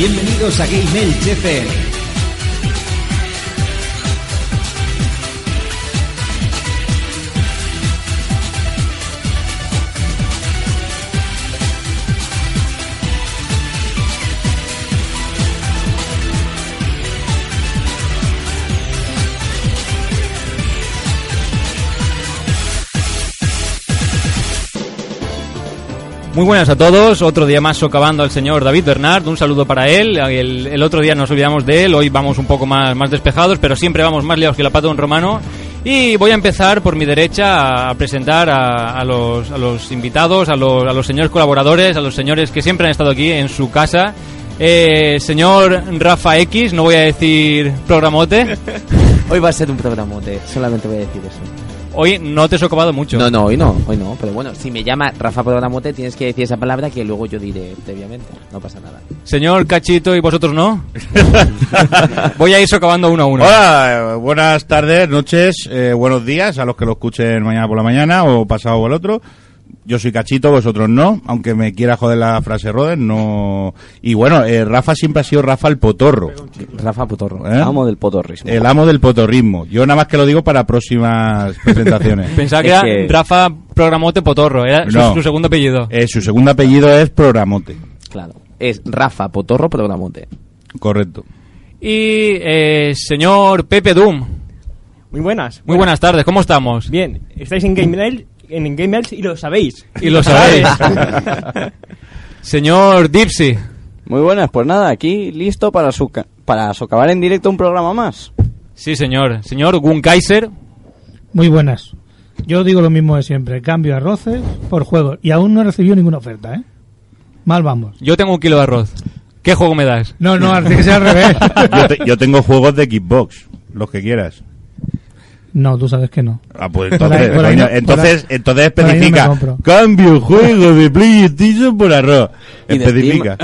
Bienvenidos a Game FM. Muy buenas a todos, otro día más socavando al señor David Bernard, un saludo para él, el, otro día nos olvidamos de él, hoy vamos un poco más, más despejados, pero siempre vamos más liados que la pata de un romano. Y voy a empezar por mi derecha a presentar a, los, invitados, a los, a los señores colaboradores, a los señores que siempre han estado aquí en su casa. Eh, señor Rafa X, no voy a decir programote, Hoy va a ser un programote, solamente voy a decir eso. Hoy no te he socavado mucho. No, no, hoy no, hoy no. Pero bueno, si me llama Rafa Programote, tienes que decir esa palabra que luego yo diré previamente. No pasa nada. Señor Cachito y vosotros no. voy a ir socavando uno a uno. Hola, eh, buenas tardes, noches, eh, buenos días a los que lo escuchen mañana por la mañana o pasado o el otro. Yo soy Cachito, vosotros no, aunque me quiera joder la frase Roder, no. Y bueno, eh, Rafa siempre ha sido Rafa el potorro, Rafa Potorro, ¿Eh? amo del potorrismo. el amo del potorrismo. Yo nada más que lo digo para próximas presentaciones. Pensaba que Es era que- Rafa Programote Potorro, era su- No. su, segundo apellido. Eh, su segundo apellido es Programote, Claro. Es Rafa Potorro Programote. correcto. Y eh, señor Pepe Doom, Muy buenas. muy buenas tardes, ¿cómo estamos? Bien, estáis en Game Mail, en Game Mails y lo sabéis. Y lo sabéis. señor Dipsy, Muy buenas, pues nada, aquí listo para, suca- para socavar en directo un programa más. sí señor. Señor Gun Kaiser, Muy buenas. Yo digo lo mismo de siempre. Cambio arroces por juegos. Y aún no he recibido ninguna oferta, ¿eh? Mal vamos. yo tengo un kilo de arroz. ¿Qué juego me das? No, no, tiene que ser al revés. Yo, te- yo tengo juegos de Xbox, los que quieras. No, tú sabes que no. Ah, pues entonces, por ahí entonces, por ahí- entonces por ahí no me especifica. cambio juego de PlayStation por arroz. Y de Especifica.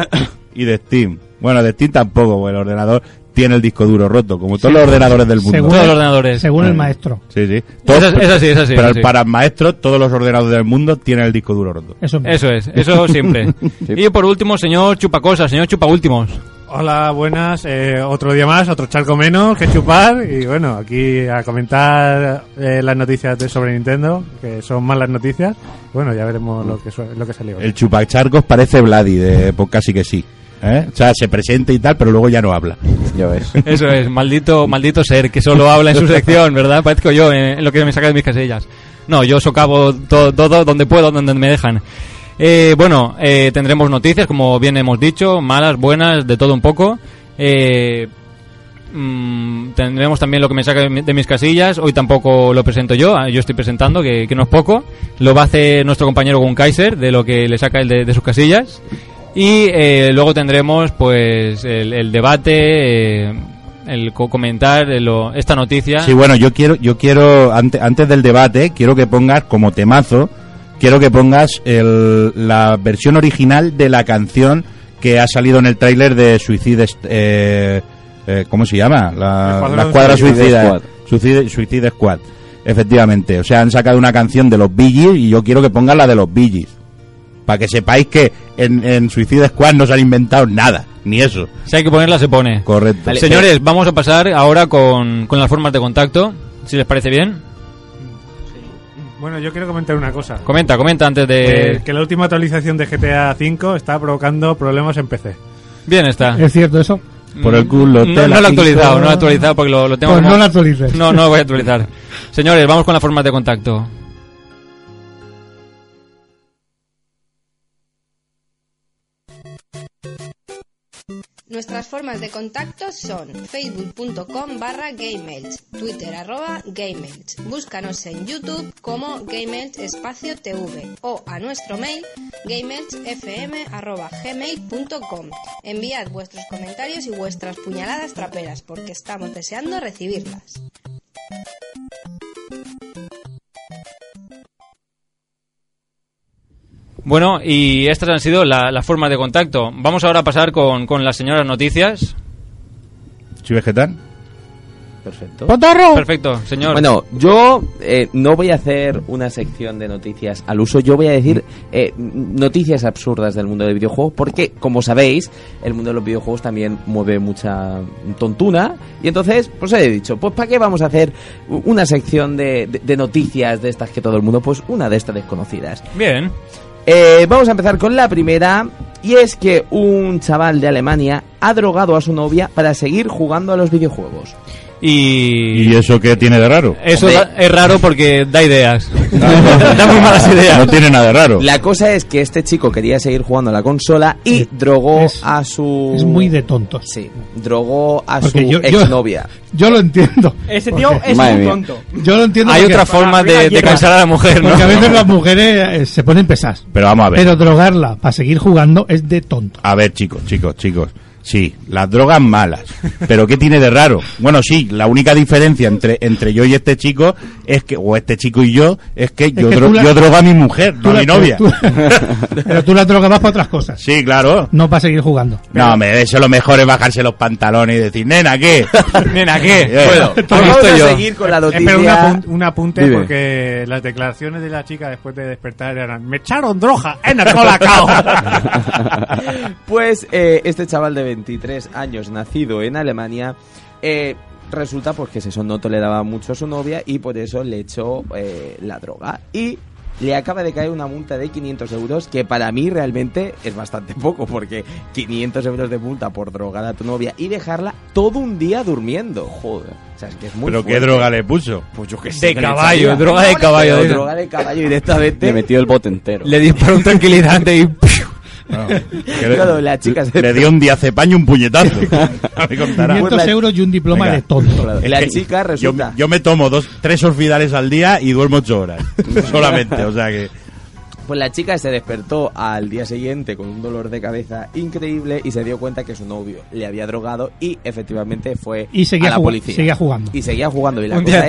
y de Steam. Bueno, de Steam tampoco, porque el ordenador tiene el disco duro roto, como todos los ordenadores del mundo. Según, Todos el- los ordenadores. Según el maestro. Sí, sí. Es así, es así, es así, Pero es así. para maestros, todos los ordenadores del mundo tienen el disco duro roto. Eso, Eso es, eso siempre. Y por último, señor Chupacosas, señor Chupaúltimos. Hola, buenas. eh, otro día más, otro charco menos que chupar. Y bueno, aquí a comentar eh, las noticias de sobre Nintendo, que son malas noticias. Bueno, ya veremos lo que, lo que salió. El chupacharcos parece Vladi de pues casi que sí. ¿eh? O sea, se presenta y tal, pero luego ya no habla. Ya ves. Eso es, maldito, maldito ser que solo habla en su sección, ¿verdad? Parezco yo en, en lo que me saca de mis casillas. No, yo socavo to- todo donde puedo, donde me dejan. Eh, bueno, eh, tendremos noticias, como bien hemos dicho, malas, buenas, de todo un poco. Eh, mm, tendremos también lo que me saca de mi- de mis casillas. Hoy tampoco lo presento yo, ah, yo estoy presentando, que, no es poco. Lo va a hacer nuestro compañero Gun Kaiser, de lo que le saca él de, sus casillas. Y eh, luego tendremos pues el, el debate, eh, el co- comentar eh, lo- esta noticia. Sí, bueno, yo quiero, yo quiero antes del debate, quiero que pongas como temazo, quiero que pongas el- la versión original de la canción que ha salido en el tráiler de Suicide, eh, eh, ¿cómo se llama? La, la escuadra Suicide suicida, Squad. Suicide, Suicide Squad. Efectivamente, o sea, han sacado una canción de los Gees y yo quiero que pongas la de los Gees. Para que sepáis que en, en Suicide Squad no se han inventado nada, ni eso. Si hay que ponerla, se pone. Correcto. Vale. Señores, vamos a pasar ahora con, con las formas de contacto, si les parece bien. Bueno, yo quiero comentar una cosa. Comenta, comenta antes de... Eh, que la última actualización de GTA V está provocando problemas en PC. Bien está. Es cierto eso. Por el culo No, no la lo he actualizado, no lo he actualizado porque lo, lo tengo Pues como- no la actualices. No, no lo voy a actualizar. Señores, vamos con las formas de contacto. Nuestras formas de contacto son facebook.com barra GameElch, twitter arroba. Búscanos en YouTube como GameElch espacio TV o a nuestro mail gameelchfm arroba gmail.com. Enviad vuestros comentarios y vuestras puñaladas traperas porque estamos deseando recibirlas. Bueno, y estas han sido la- las formas de contacto. Vamos ahora a pasar con, con las señoras noticias. ¿Sí vegetal? Perfecto. ¡Potorro! Perfecto, señor. Bueno, yo eh, no voy a hacer una sección de noticias al uso, yo voy a decir eh, noticias absurdas del mundo del videojuego, porque, como sabéis, el mundo de los videojuegos también mueve mucha tontuna, y entonces, pues he dicho, pues ¿para qué vamos a hacer una sección de, de- de noticias de estas que todo el mundo, pues una de estas desconocidas? Bien. Eh, vamos a empezar con la primera, y es que un chaval de Alemania ha drogado a su novia para seguir jugando a los videojuegos. Y... ¿Y eso qué tiene de raro? Eso Hombre. es raro porque da ideas. da muy malas ideas. No tiene nada de raro. La cosa es que este chico quería seguir jugando a la consola y Es- drogó es- a su... Es muy de tontos. Sí, drogó a Porque su yo- exnovia. Yo lo entiendo. Ese tío Porque- es Madre un mía. tonto. Yo lo entiendo Hay otra forma de, cansar a la mujer, ¿no? Porque a veces las mujeres eh, se ponen pesadas. Pero vamos a ver. Pero drogarla para seguir jugando es de tonto. A ver, chicos, chicos, chicos. Sí, las drogas malas. Pero ¿qué tiene de raro? Bueno, sí, la única diferencia entre, entre yo y este chico es que, o este chico y yo, es que, yo, que dro- tú la- yo drogo a mi mujer, no Tú a mi novia. tú- pero tú la drogas más para otras cosas. Sí, claro. No para seguir jugando. No, me eso lo mejor es bajarse los pantalones y decir, nena, ¿qué? Nena, ¿qué? Eh, Bueno, pues ¿Has vamos a yo? seguir con la noticia. Espera un, apun- un apunte Dime. porque las declaraciones de la chica después de despertar eran me echaron droga en el colacao. Pues eh, este chaval de 23 años, nacido en Alemania, eh, resulta pues que eso no toleraba mucho a su novia y por eso le echó eh, la droga. Y le acaba de caer una multa de 500 euros, que para mí realmente es bastante poco, porque 500 euros de multa por drogar a tu novia y dejarla todo un día durmiendo. Joder. O sea, es que es muy ¿Pero qué droga le puso? Pues yo qué sé. De caballo, droga de caballo. Droga de caballo directamente. Le metió el bote entero. Le disparó un tranquilizante y... Que Claro, la chica se- le dio un un puñetazo. Me contará. 500 Pues la- euros y un diploma Venga. de tonto. Claro, La chica yo, resulta... yo me tomo dos, tres orfidales al día y duermo ocho horas. Solamente, o sea que... Pues la chica se despertó al día siguiente con un dolor de cabeza increíble y se dio cuenta que su novio le había drogado y efectivamente fue Y seguía a la jugando- policía. seguía jugando. Y seguía jugando. Y la Un cosa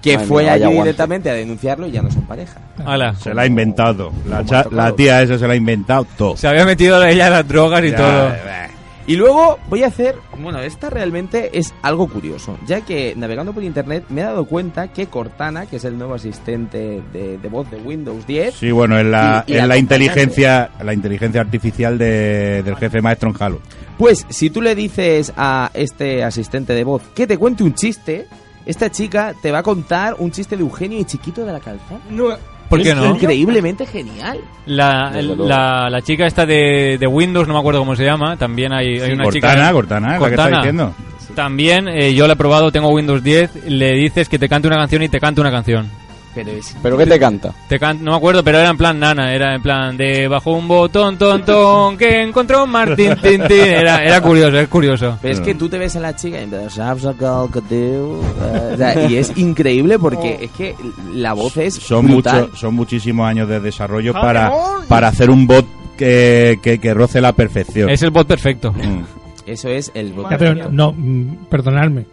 que Madre fue mía, allí aguante. directamente a denunciarlo y ya no son pareja. Ala. Se la ha inventado. La, cha- tía esa se la ha inventado todo. Se había metido ella las drogas y Ya, todo. eh, Y luego voy a hacer, bueno, esta realmente es algo curioso, ya que navegando por internet me he dado cuenta que Cortana, que es el nuevo asistente de, de voz de Windows 10, Sí, bueno, es la, Y- y es la inteligencia la inteligencia artificial de- del jefe maestro en Halo. Pues si tú le dices a este asistente de voz que te cuente un chiste, esta chica te va a contar un chiste de Eugenio y Chiquito de la Calzada. No, ¿Por qué no? Increíblemente genial. La, la, la chica esta de, de Windows, no me acuerdo cómo se llama, también hay, hay una Cortana, chica... Cortana, es la que está Cortana. diciendo. También, eh, yo la he probado, tengo Windows 10, le dices que te cante una canción y te canta una canción. Pero es ¿Pero qué te canta? Te can- no me acuerdo, pero era en plan nana, era en plan de bajo un botón, ton, ton, que encontró Martín, tin, tin. Era, era curioso, es curioso. Pero es que tú te ves a la chica y sea, y es increíble porque es que la voz es Son brutal. mucho, son muchísimos años de desarrollo para, para hacer un bot que, que, que roce la perfección. Es el bot perfecto. Mm. Eso es el voz. Ya, pero no, mm, perdonadme.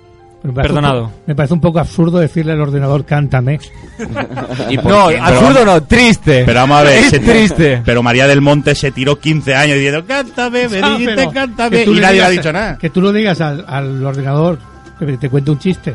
Me parece un Perdonado. me parece un poco absurdo decirle al ordenador cántame. ¿Y por No, qué? absurdo no, triste. Pero vamos a ver, Es triste. Pero María del Monte se tiró 15 años diciendo, cántame, me dijiste, pero cántame, y nadie le ha dicho nada. Que tú lo digas al, al ordenador, que te cuente un chiste.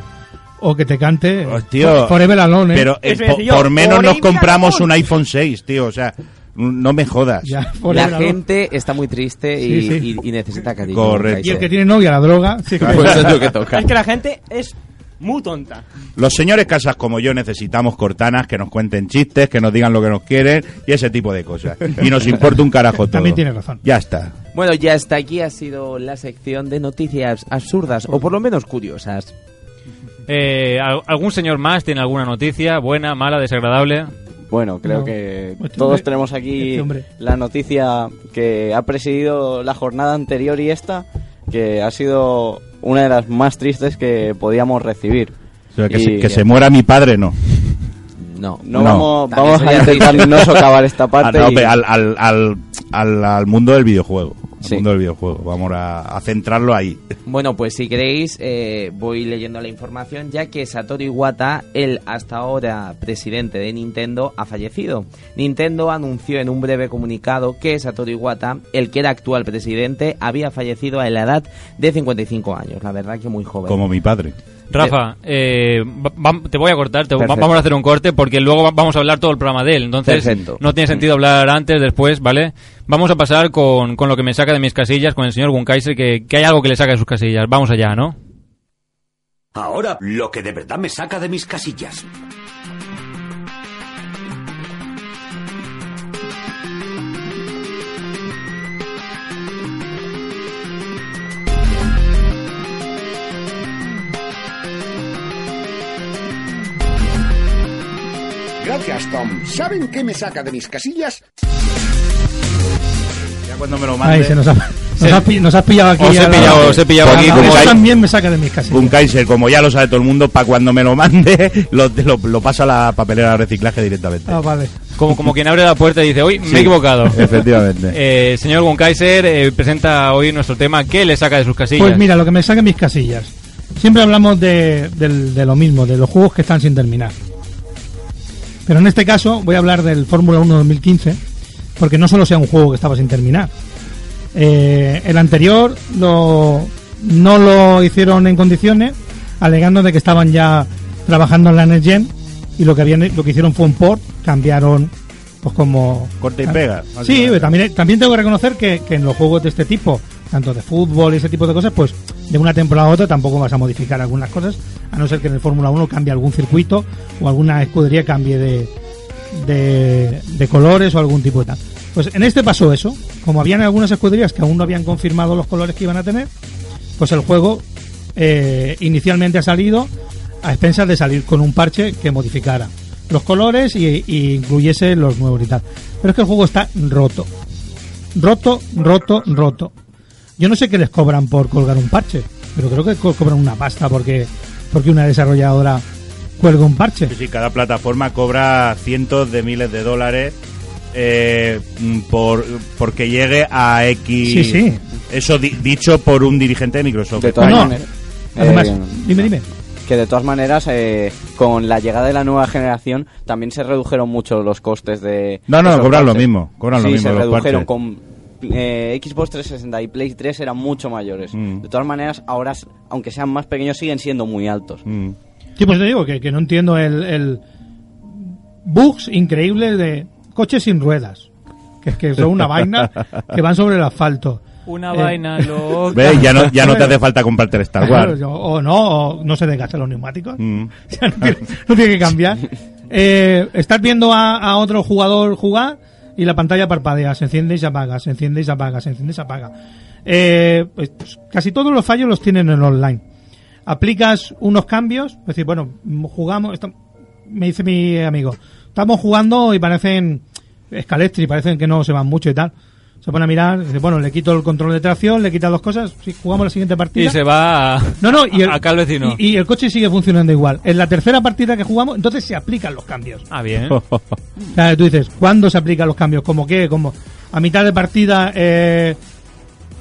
O que te cante For- Forever Alone. ¿eh? Pero eh, po- por menos nos compramos un iPhone 6, tío, o sea, no me jodas. Ya, La gente está muy triste y, Sí, sí. y- y necesita cariño. Correcto. Y el que tiene novia, la droga. sí Pues es lo que toca. Es que la gente es muy tonta. Los señores casas como yo necesitamos cortanas que nos cuenten chistes, que nos digan lo que nos quieren y ese tipo de cosas. Y nos importa un carajo todo. También tiene razón. Ya está. Bueno, ya hasta aquí ha sido la sección de noticias absurdas o por lo menos curiosas. Eh, ¿al- ¿Algún señor más tiene alguna noticia? ¿Buena, mala, desagradable? Bueno, creo No. que Este todos hombre- tenemos aquí este la noticia que ha presidido la jornada anterior y esta, que ha sido una de las más tristes que podíamos recibir. O sea, que, Y- se, que se muera mi padre, no. No. No, No. vamos, a intentar no socavar esta Ah, parte. no, y- al, al, al, al, al mundo del videojuego. Al Sí. mundo del videojuego. Vamos a, a centrarlo ahí. Bueno, pues si queréis, eh, voy leyendo la información, ya que Satoru Iwata, el hasta ahora presidente de Nintendo, ha fallecido. Nintendo anunció en un breve comunicado que Satoru Iwata, el que era actual presidente, había fallecido a la edad de 55 años. La verdad que muy joven. Como mi padre. Rafa, eh, va- va- te voy a cortar, te- va- Perfecto. vamos a hacer un corte porque luego va- vamos a hablar todo el programa de él. Entonces, Perfecto. no tiene sentido hablar antes, después, ¿vale? Vamos a pasar con, con lo que me saca de mis casillas, con el señor Gunkaiser, que, que hay algo que le saca de sus casillas. Vamos allá, ¿no? Ahora, lo que de verdad me saca de mis casillas. Gracias, Tom. ¿Saben qué me saca de mis casillas? Ya cuando me lo mande. Ahí se nos ha, nos ha pi- nos has pillado aquí. Os he pillado, os he pillado aquí a- como también me saca de mis casillas. Un Kaiser, como ya lo sabe todo el mundo, para cuando me lo mande, lo, lo, lo pasa a la papelera de reciclaje directamente. Ah, vale. Como, como quien abre la puerta y dice, uy, me Sí, he equivocado. Efectivamente. Eh, señor Gunkaiser eh, presenta hoy nuestro tema. ¿Qué le saca de sus casillas? Pues mira, lo que me saca de mis casillas. Siempre hablamos de, de lo mismo, de los juegos que están sin terminar. Pero en este caso voy a hablar del Fórmula 1 2015, porque no solo sea un juego que estaba sin terminar. Eh, el anterior lo, no lo hicieron en condiciones, alegando de que estaban ya trabajando en la Next Gen, y lo que, habían, lo que hicieron fue un port, cambiaron pues como... Corta y pega. Sí, también, también tengo que reconocer que, que en los juegos de este tipo, tanto de fútbol y ese tipo de cosas, pues de una temporada a otra tampoco vas a modificar algunas cosas, a no ser que en el Fórmula 1 cambie algún circuito o alguna escudería cambie de, de, colores o algún tipo de tal. Pues en este pasó eso, como habían algunas escuderías que aún no habían confirmado los colores que iban a tener, pues el juego eh, inicialmente ha salido a expensas de salir con un parche que modificara los colores y, y incluyese los nuevos y tal. Pero es que el juego está roto. Roto, roto, roto. Yo no sé qué les cobran por colgar un parche, pero creo que co- cobran una pasta porque, porque una desarrolladora cuelga un parche. Sí, sí, cada plataforma cobra cientos de miles de dólares eh, mm, por porque llegue a X. Sí, sí. Eso di- dicho por un dirigente de Microsoft. De todas No, no. maneras. Además, eh, dime, dime. que de todas maneras, eh, con la llegada de la nueva generación, también se redujeron mucho los costes de. No, no, cobran lo mismo, cobran lo Sí, mismo se los redujeron. parches. Con eh, Xbox 360 y Play 3 eran mucho mayores. Mm. De todas maneras, ahora, aunque sean más pequeños, siguen siendo muy altos. Mm. Sí, pues te digo que, que no entiendo el, el bugs increíbles de coches sin ruedas. Que es que son una vaina que van sobre el asfalto. Una Eh, vaina loca. ¿Ves? Ya no, ya no te hace falta comprarte el Star Wars. O no, o no se desgastan los neumáticos. Mm. Ya no, tiene, no tiene que cambiar. Eh, estás viendo a, a otro jugador jugar y la pantalla parpadea, se enciende y se apaga, se enciende y se apaga, se enciende y se apaga. Eh, pues, casi todos los fallos los tienen en online. Aplicas unos cambios, es decir, bueno, jugamos, esto- me dice mi amigo, estamos jugando y parecen escalestri, parecen que no se van mucho y tal. Se pone a mirar, dice, bueno, le quito el control de tracción, le quita dos cosas, sí, jugamos la siguiente partida. Y se va a, No, no, y el, acá al vecino. Y, y el coche sigue funcionando igual. En la tercera partida que jugamos, entonces se aplican los cambios. Ah, bien. O sea, tú dices, ¿cuándo se aplican los cambios? ¿Cómo qué? Como a mitad de partida eh,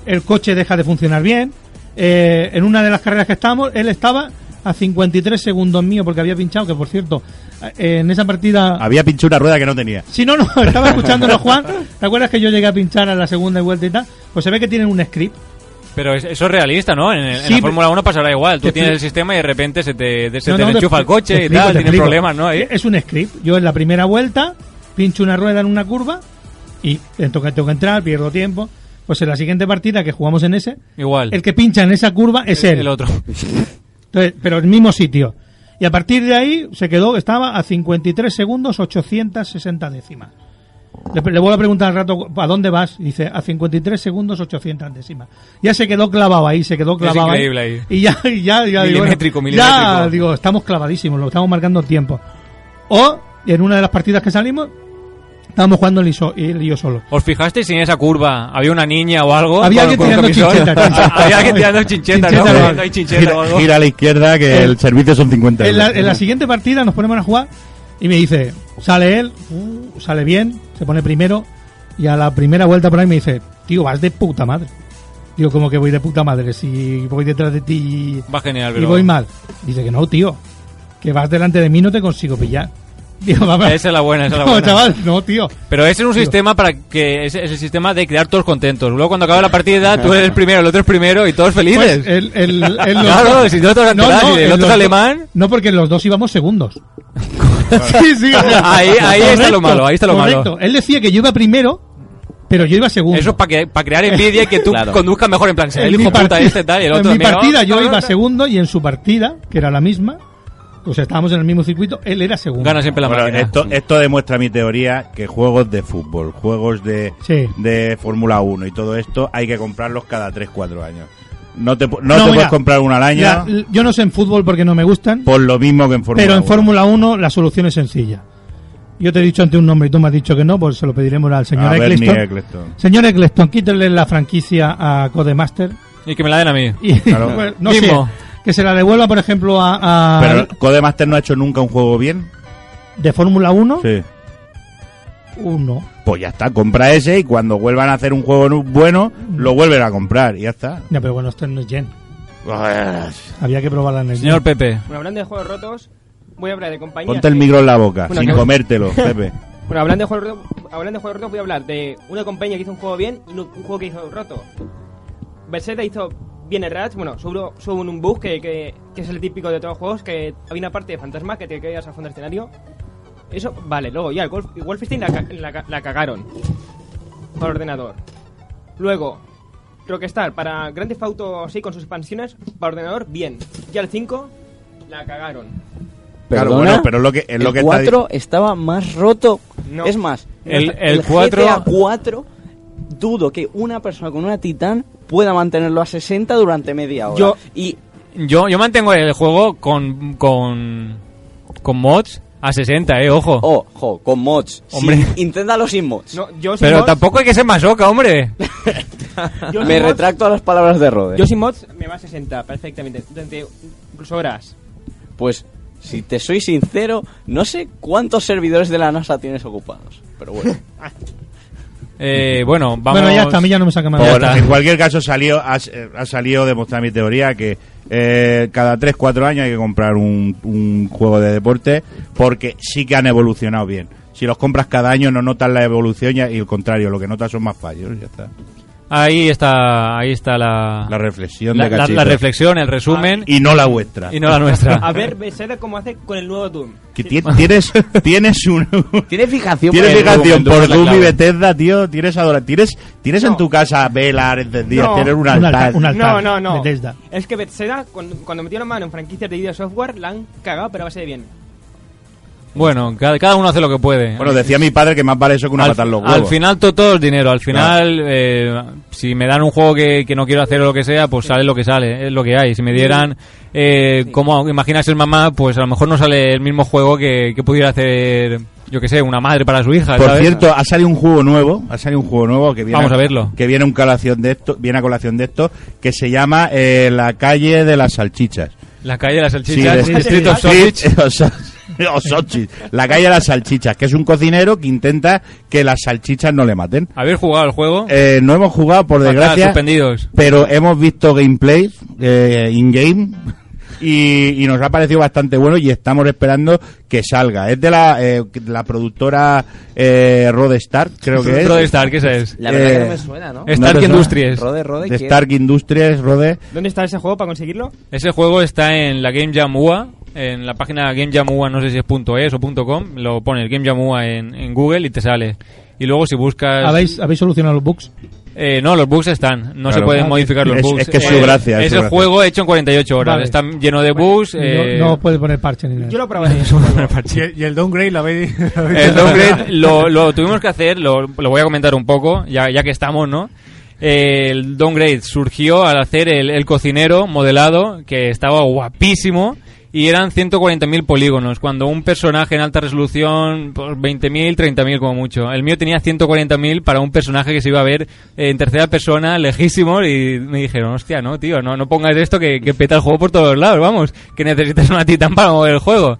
el coche deja de funcionar bien. Eh, en una de las carreras que estábamos, él estaba a 53 segundos mío porque había pinchado, que por cierto, en esa partida... Había pinchado una rueda que no tenía. Si no, no, estaba escuchándolo Juan. ¿Te acuerdas que yo llegué a pinchar a la segunda vuelta y tal? Pues se ve que tienen un script. Pero es- eso es realista, ¿no? En, en Sí, la Fórmula 1 pasará igual. Tú tienes el sistema y de repente se te, se No, te no, enchufa te- el coche te y explico, tal. Tienes explico. problemas, ¿no? Ahí. Es un script. Yo en la primera vuelta pincho una rueda en una curva y tengo que, tengo que entrar, pierdo tiempo. Pues en la siguiente partida que jugamos en ese, Igual. el que pincha en esa curva es él. El otro. Entonces, pero el mismo sitio. Y a partir de ahí se quedó, estaba a 53 segundos 860 décimas. Le, le vuelvo a preguntar al rato, ¿a dónde vas? Y dice, a 53 segundos 800 décimas. Ya se quedó clavado ahí, se quedó clavado increíble ahí. ahí. Y ya, y ya, ya digo, Milimétrico, bueno, Ya, digo, estamos clavadísimos, lo estamos marcando tiempo. O, en una de las partidas que salimos, estábamos jugando él y, so- él y yo solo. ¿Os fijasteis si en esa curva había una niña o algo? Había alguien tirando chinchetas. Había alguien tirando chinchetas, ¿no? No. hay chinchetas o Gira, algo. gira a la izquierda que Eh, el servicio son 50 En la, euros. en la siguiente partida nos ponemos a jugar y me dice, sale él, uh, sale bien, se pone primero y a la primera vuelta por ahí me dice, tío, vas de puta madre. Digo, como que voy de puta madre si voy detrás de ti Va genial, y voy mal. Dice que no, tío, que vas delante de mí no te consigo pillar. Digo. Esa es la buena, esa es la No, buena. chaval, no, tío. Pero ese es un Tío. sistema para que es, es el sistema de crear todos contentos. Luego cuando acaba la partida, tú eres el primero, el otro es primero y todos felices. Pues el, el, el- los Claro, si no enterar, si el otro es alemán. No, porque los dos íbamos segundos. sí, sí, o sea, Ahí- ahí está lo malo, ahí está lo malo. correcto. Él decía que yo iba primero, pero yo iba segundo. Eso es para crear envidia y que tú Claro. conduzcas mejor en plan, el hijo puta partida- este tal y el otro En mi mira, partida oh, yo no, iba no, segundo y en su partida, que era la misma, o sea, estábamos en el mismo circuito, él era segundo. Gana siempre la Bueno, máquina. esto, esto demuestra mi teoría que juegos de fútbol, juegos de, Sí. de Fórmula 1 y todo esto hay que comprarlos cada 3-4 años. No te, no No, te mira, puedes comprar uno al año yo no sé en fútbol porque no me gustan, por lo mismo que en Fórmula pero en 1. Fórmula 1 la solución es sencilla. Yo te he dicho ante un nombre y tú me has dicho que no, pues se lo pediremos al señor A Bernie Eccleston. Eccleston. Señor Eccleston, quítenle la franquicia a Codemaster Y que me la den a mí. y Claro. pues, no Mismo. sé, que se la devuelva, por ejemplo, a, a- Pero Codemaster no ha hecho nunca un juego bien. de Fórmula 1, Sí. uno. Pues ya está, compra ese y cuando vuelvan a hacer un juego bueno, lo vuelven a comprar y ya está. Ya, pero bueno, esto no es Gen. Había que probarla en el Señor Gen. Pepe. Bueno, hablando de juegos rotos, voy a hablar de compañías. Ponte el que- micro en la boca, Bueno, sin que- comértelo, Pepe. Bueno, hablando de juegos rotos, hablando de juegos rotos, voy a hablar de una compañía que hizo un juego bien y un un juego que hizo roto. Bethesda hizo bien el Ratch, bueno, solo hubo un bug que, que, que es el típico de todos los juegos, que había una parte de fantasma que te caías al fondo del escenario. Eso, vale, luego ya, el Wolf, el Wolfenstein la, ca- la ca- la cagaron para ordenador. Luego, Rockstar para Grand Theft Auto así con sus expansiones, para ordenador, bien. Ya el 5, la cagaron. Claro, Perdona, bueno, pero es lo que, es el lo que está 4 estaba más roto. No. Es más, El- el 4 GTA 4 dudo que una persona con una Titan pueda mantenerlo a 60 durante media hora. Yo- y Yo, yo mantengo el juego con, con, con mods a 60, eh, ojo. ojo, con mods. Hombre. Sin- inténtalo sin mods. No, yo sin Pero mods- tampoco hay que ser masoca, hombre. yo Me mods- retracto a las palabras de Rode. Yo sin mods me va a 60 perfectamente, durante incluso horas. Pues, si te soy sincero, no sé cuántos servidores de la NASA tienes ocupados. Pero bueno. Eh, bueno, vamos. Bueno, ya está, a mí ya no me saca más. Está. en cualquier caso salió, ha, ha salido demostrar mi teoría que eh, cada 3-4 años hay que comprar un, un juego de deporte porque sí que han evolucionado bien. Si los compras cada año no notas la evolución y, y el contrario, lo que notas son más fallos. Ya está. Ahí está, ahí está la, La reflexión la, de la- la reflexión, el resumen Y no la vuestra. y no la nuestra. A ver, Bethesda cómo hace con el nuevo Doom. Que ti- tienes, tienes un... Tiene fijación Tienes por fijación Doom, por Doom y. Bethesda, tío. Tienes adora, tienes, tienes en No. tu casa velas encendidas, No. tienes un Un altar. un altar. No, no, no. Bethesda. Es que Bethesda, cuando, cuando metieron mano en franquicias de video software, la han cagado, pero a base de bien. Bueno, cada, cada uno hace lo que puede. Bueno, decía mi padre que más vale eso que una al, patada en los huevos. al final to- todo el dinero. Al final, eh, si me dan un juego que, que no quiero hacer o lo que sea, pues sale lo que sale, es lo que hay. Si me dieran, eh, como imaginas el mamá, pues a lo mejor no sale el mismo juego que, que pudiera hacer, yo que sé, una madre para su hija. Por ¿sabes? cierto, ha salido un juego nuevo, ha salido un juego nuevo que viene Vamos a verlo. que viene un colación de esto, viene a colación de esto, que se llama eh, La calle de las salchichas. La calle de las Sí, salchichas, de- Street Street of Sausage. O Sausage. La calle de las salchichas, que es un cocinero que intenta que las salchichas no le maten. ¿Habéis jugado el juego? Eh, no hemos jugado, por desgracia, suspendidos. pero hemos visto gameplay eh, in-game y, y nos ha parecido bastante bueno y estamos esperando que salga. Es de la, eh, la productora eh, Rodestar, creo que es. Rockstar, ¿qué es? La verdad Eh, que no me suena, ¿no? Stark. Industries. Rode, Rode. Stark Industries, Rode. ¿Dónde está ese juego para conseguirlo? Ese juego está en la Game Jam UA, en la página Game Jam UA, no sé si es .es o .com, lo pones Game Jam UA en, en Google y te sale. Y luego si buscas... ¿Habéis, ¿Habéis solucionado los bugs? Eh, no, los bugs están, no se pueden Ah, modificar los es- bugs. es que es su Eh, gracia, es Es su el gracia. juego hecho en 48 horas, Vale. está lleno de bugs. eh, no, no puede poner parche ni nada. Yo lo probaré. ¿Y el, y el downgrade lo habéis... El downgrade lo, lo tuvimos que hacer, lo, lo voy a comentar un poco, ya, ya que estamos, ¿no? Eh, el downgrade surgió al hacer el, el cocinero modelado, que estaba guapísimo, y eran 140.000 polígonos, cuando un personaje en alta resolución, pues 20.000, 30.000 como mucho. El mío tenía 140.000 para un personaje que se iba a ver en tercera persona, lejísimo, y me dijeron, hostia, no, tío, no, no pongas esto que, que peta el juego por todos lados, vamos, que necesitas una titán para mover el juego.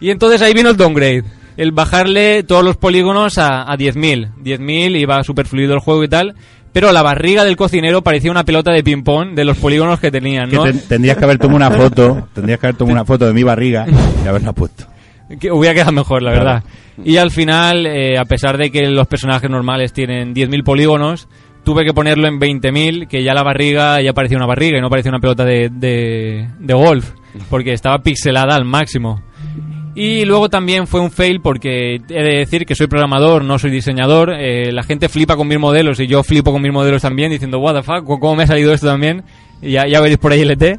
Y entonces ahí vino el downgrade. El bajarle todos los polígonos a, a 10.000. 10.000 iba súper fluido el juego y tal. Pero la barriga del cocinero parecía una pelota de ping-pong de los polígonos que tenían, Que ¿no? ten- tendrías que haber tomado una foto, tendrías que haber tomado una foto de mi barriga y haberla puesto. que hubiera quedado mejor, la verdad. Y al final, eh, a pesar de que los personajes normales tienen 10.000 polígonos, tuve que ponerlo en 20.000, que ya la barriga ya parecía una barriga y no parecía una pelota de, de, de golf, porque estaba pixelada al máximo. Y luego también fue un fail porque he de decir que soy programador, no soy diseñador. eh, la gente flipa con mis modelos y yo flipo con mis modelos también, diciendo, what the ¿cómo me ha salido esto también? Y ya, ya veréis por ahí el ET.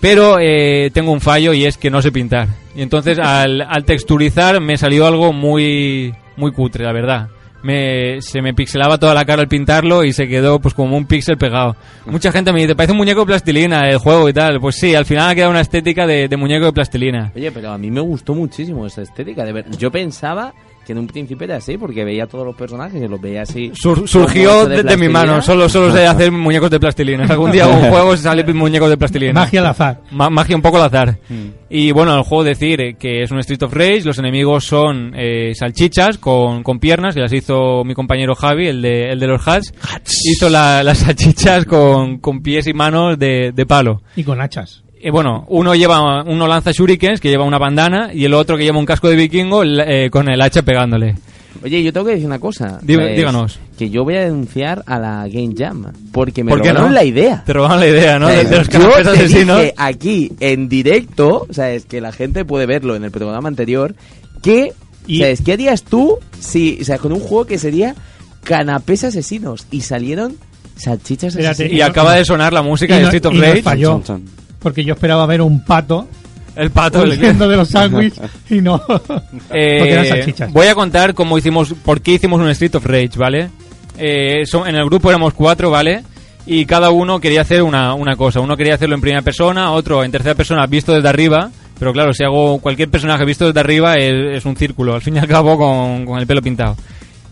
Pero eh, tengo un fallo y es que no sé pintar. Y entonces al, al texturizar me salió algo muy, muy cutre, la verdad. Me, se me pixelaba toda la cara al pintarlo y se quedó pues como un píxel pegado. Mucha gente me dice, parece un muñeco de plastilina el juego y tal. Pues sí, al final ha quedado una estética de, de muñeco de plastilina. Oye, pero a mí me gustó muchísimo esa estética. De ver... Yo pensaba que en un principio era así, porque veía todos los personajes y los veía así. Sur- surgió de, de mi mano, solo, solo sé hacer muñecos de plastilina. Algún día un juego sale muñecos de plastilina. Magia al azar. Ma- magia un poco al azar. Y bueno, el juego decir que es un Street of Rage, los enemigos son eh, salchichas con, con piernas, que las hizo mi compañero Javi, el de, el de los hats. Hizo la- las salchichas con, con pies y manos de, de palo. Y con hachas. Y bueno, uno lleva uno lanza shurikens, que lleva una bandana, y el otro que lleva un casco de vikingo eh, con el hacha pegándole. Oye, yo tengo que decir una cosa. Dí- Pues, díganos. Que yo voy a denunciar a la Game Jam. Porque me ¿Por qué robaron no? la idea. Te robaron la idea, ¿no? De, de los yo te asesinos. dije aquí en directo, o sea, es que la gente puede verlo en el programa anterior, que, Y- ¿sabes qué harías tú si, o sea, con un juego que sería canapés asesinos y salieron salchichas Espérate, asesinas? Y acaba de sonar la música Y de no- Street of Rage. falló. Porque yo esperaba ver un pato El pato. huyendo de los sándwiches y no. Eh, Porque eran salchichas. Voy a contar cómo hicimos, por qué hicimos un Street of Rage, ¿vale? Eh, son- en el grupo éramos cuatro, ¿vale? Y cada uno quería hacer una, una cosa. Uno quería hacerlo en primera persona, otro en tercera persona visto desde arriba. Pero claro, si hago cualquier personaje visto desde arriba es, es un círculo, al fin y al cabo con, con el pelo pintado.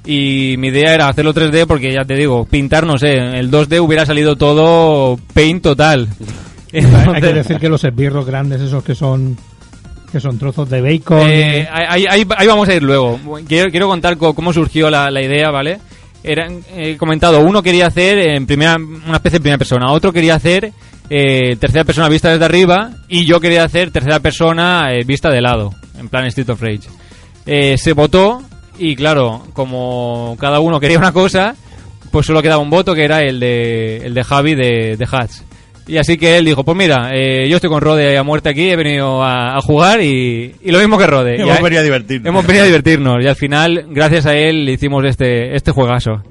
Y mi idea era hacerlo 3D porque ya te digo, pintar no sé, el 2D hubiera salido todo paint total. Hay que decir que los esbirros grandes, esos que son que son trozos de bacon. Eh, ahí, ahí- ahí vamos a ir luego. Quiero, quiero contar co- cómo surgió la, la idea, ¿vale? Eran, he comentado, uno quería hacer en primera, una especie de primera persona, otro quería hacer eh, tercera persona vista desde arriba y yo quería hacer tercera persona eh, vista de lado, en plan Street of Rage. Eh, se votó y claro, como cada uno quería una cosa, pues solo quedaba un voto que era el de, el de Javi de, de Hats. Y así que él dijo, pues mira, eh, yo estoy con Rode a muerte aquí, he venido a, a jugar y, y lo mismo que Rode. Hemos venido a divertirnos. Hemos venido a divertirnos y al final, gracias a él, le hicimos este, este juegazo.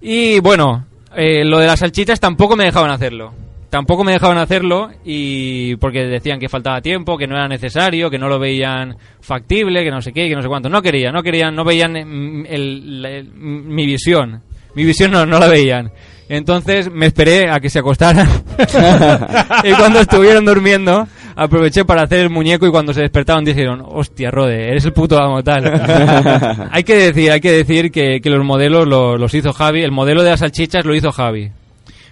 Y bueno, eh, lo de las salchichas tampoco me dejaban hacerlo. Tampoco me dejaban hacerlo y porque decían que faltaba tiempo, que no era necesario, que no lo veían factible, que no sé qué, que no sé cuánto. No querían, no querían, no veían mm, el- la- el- mi visión. Mi visión no, no la veían. Entonces me esperé a que se acostaran. y cuando estuvieron durmiendo, aproveché para hacer el muñeco y cuando se despertaron dijeron, hostia, Rode, eres el puto amo tal. hay que decir, hay que decir que, que los modelos lo- los hizo Javi. El modelo de las salchichas lo hizo Javi.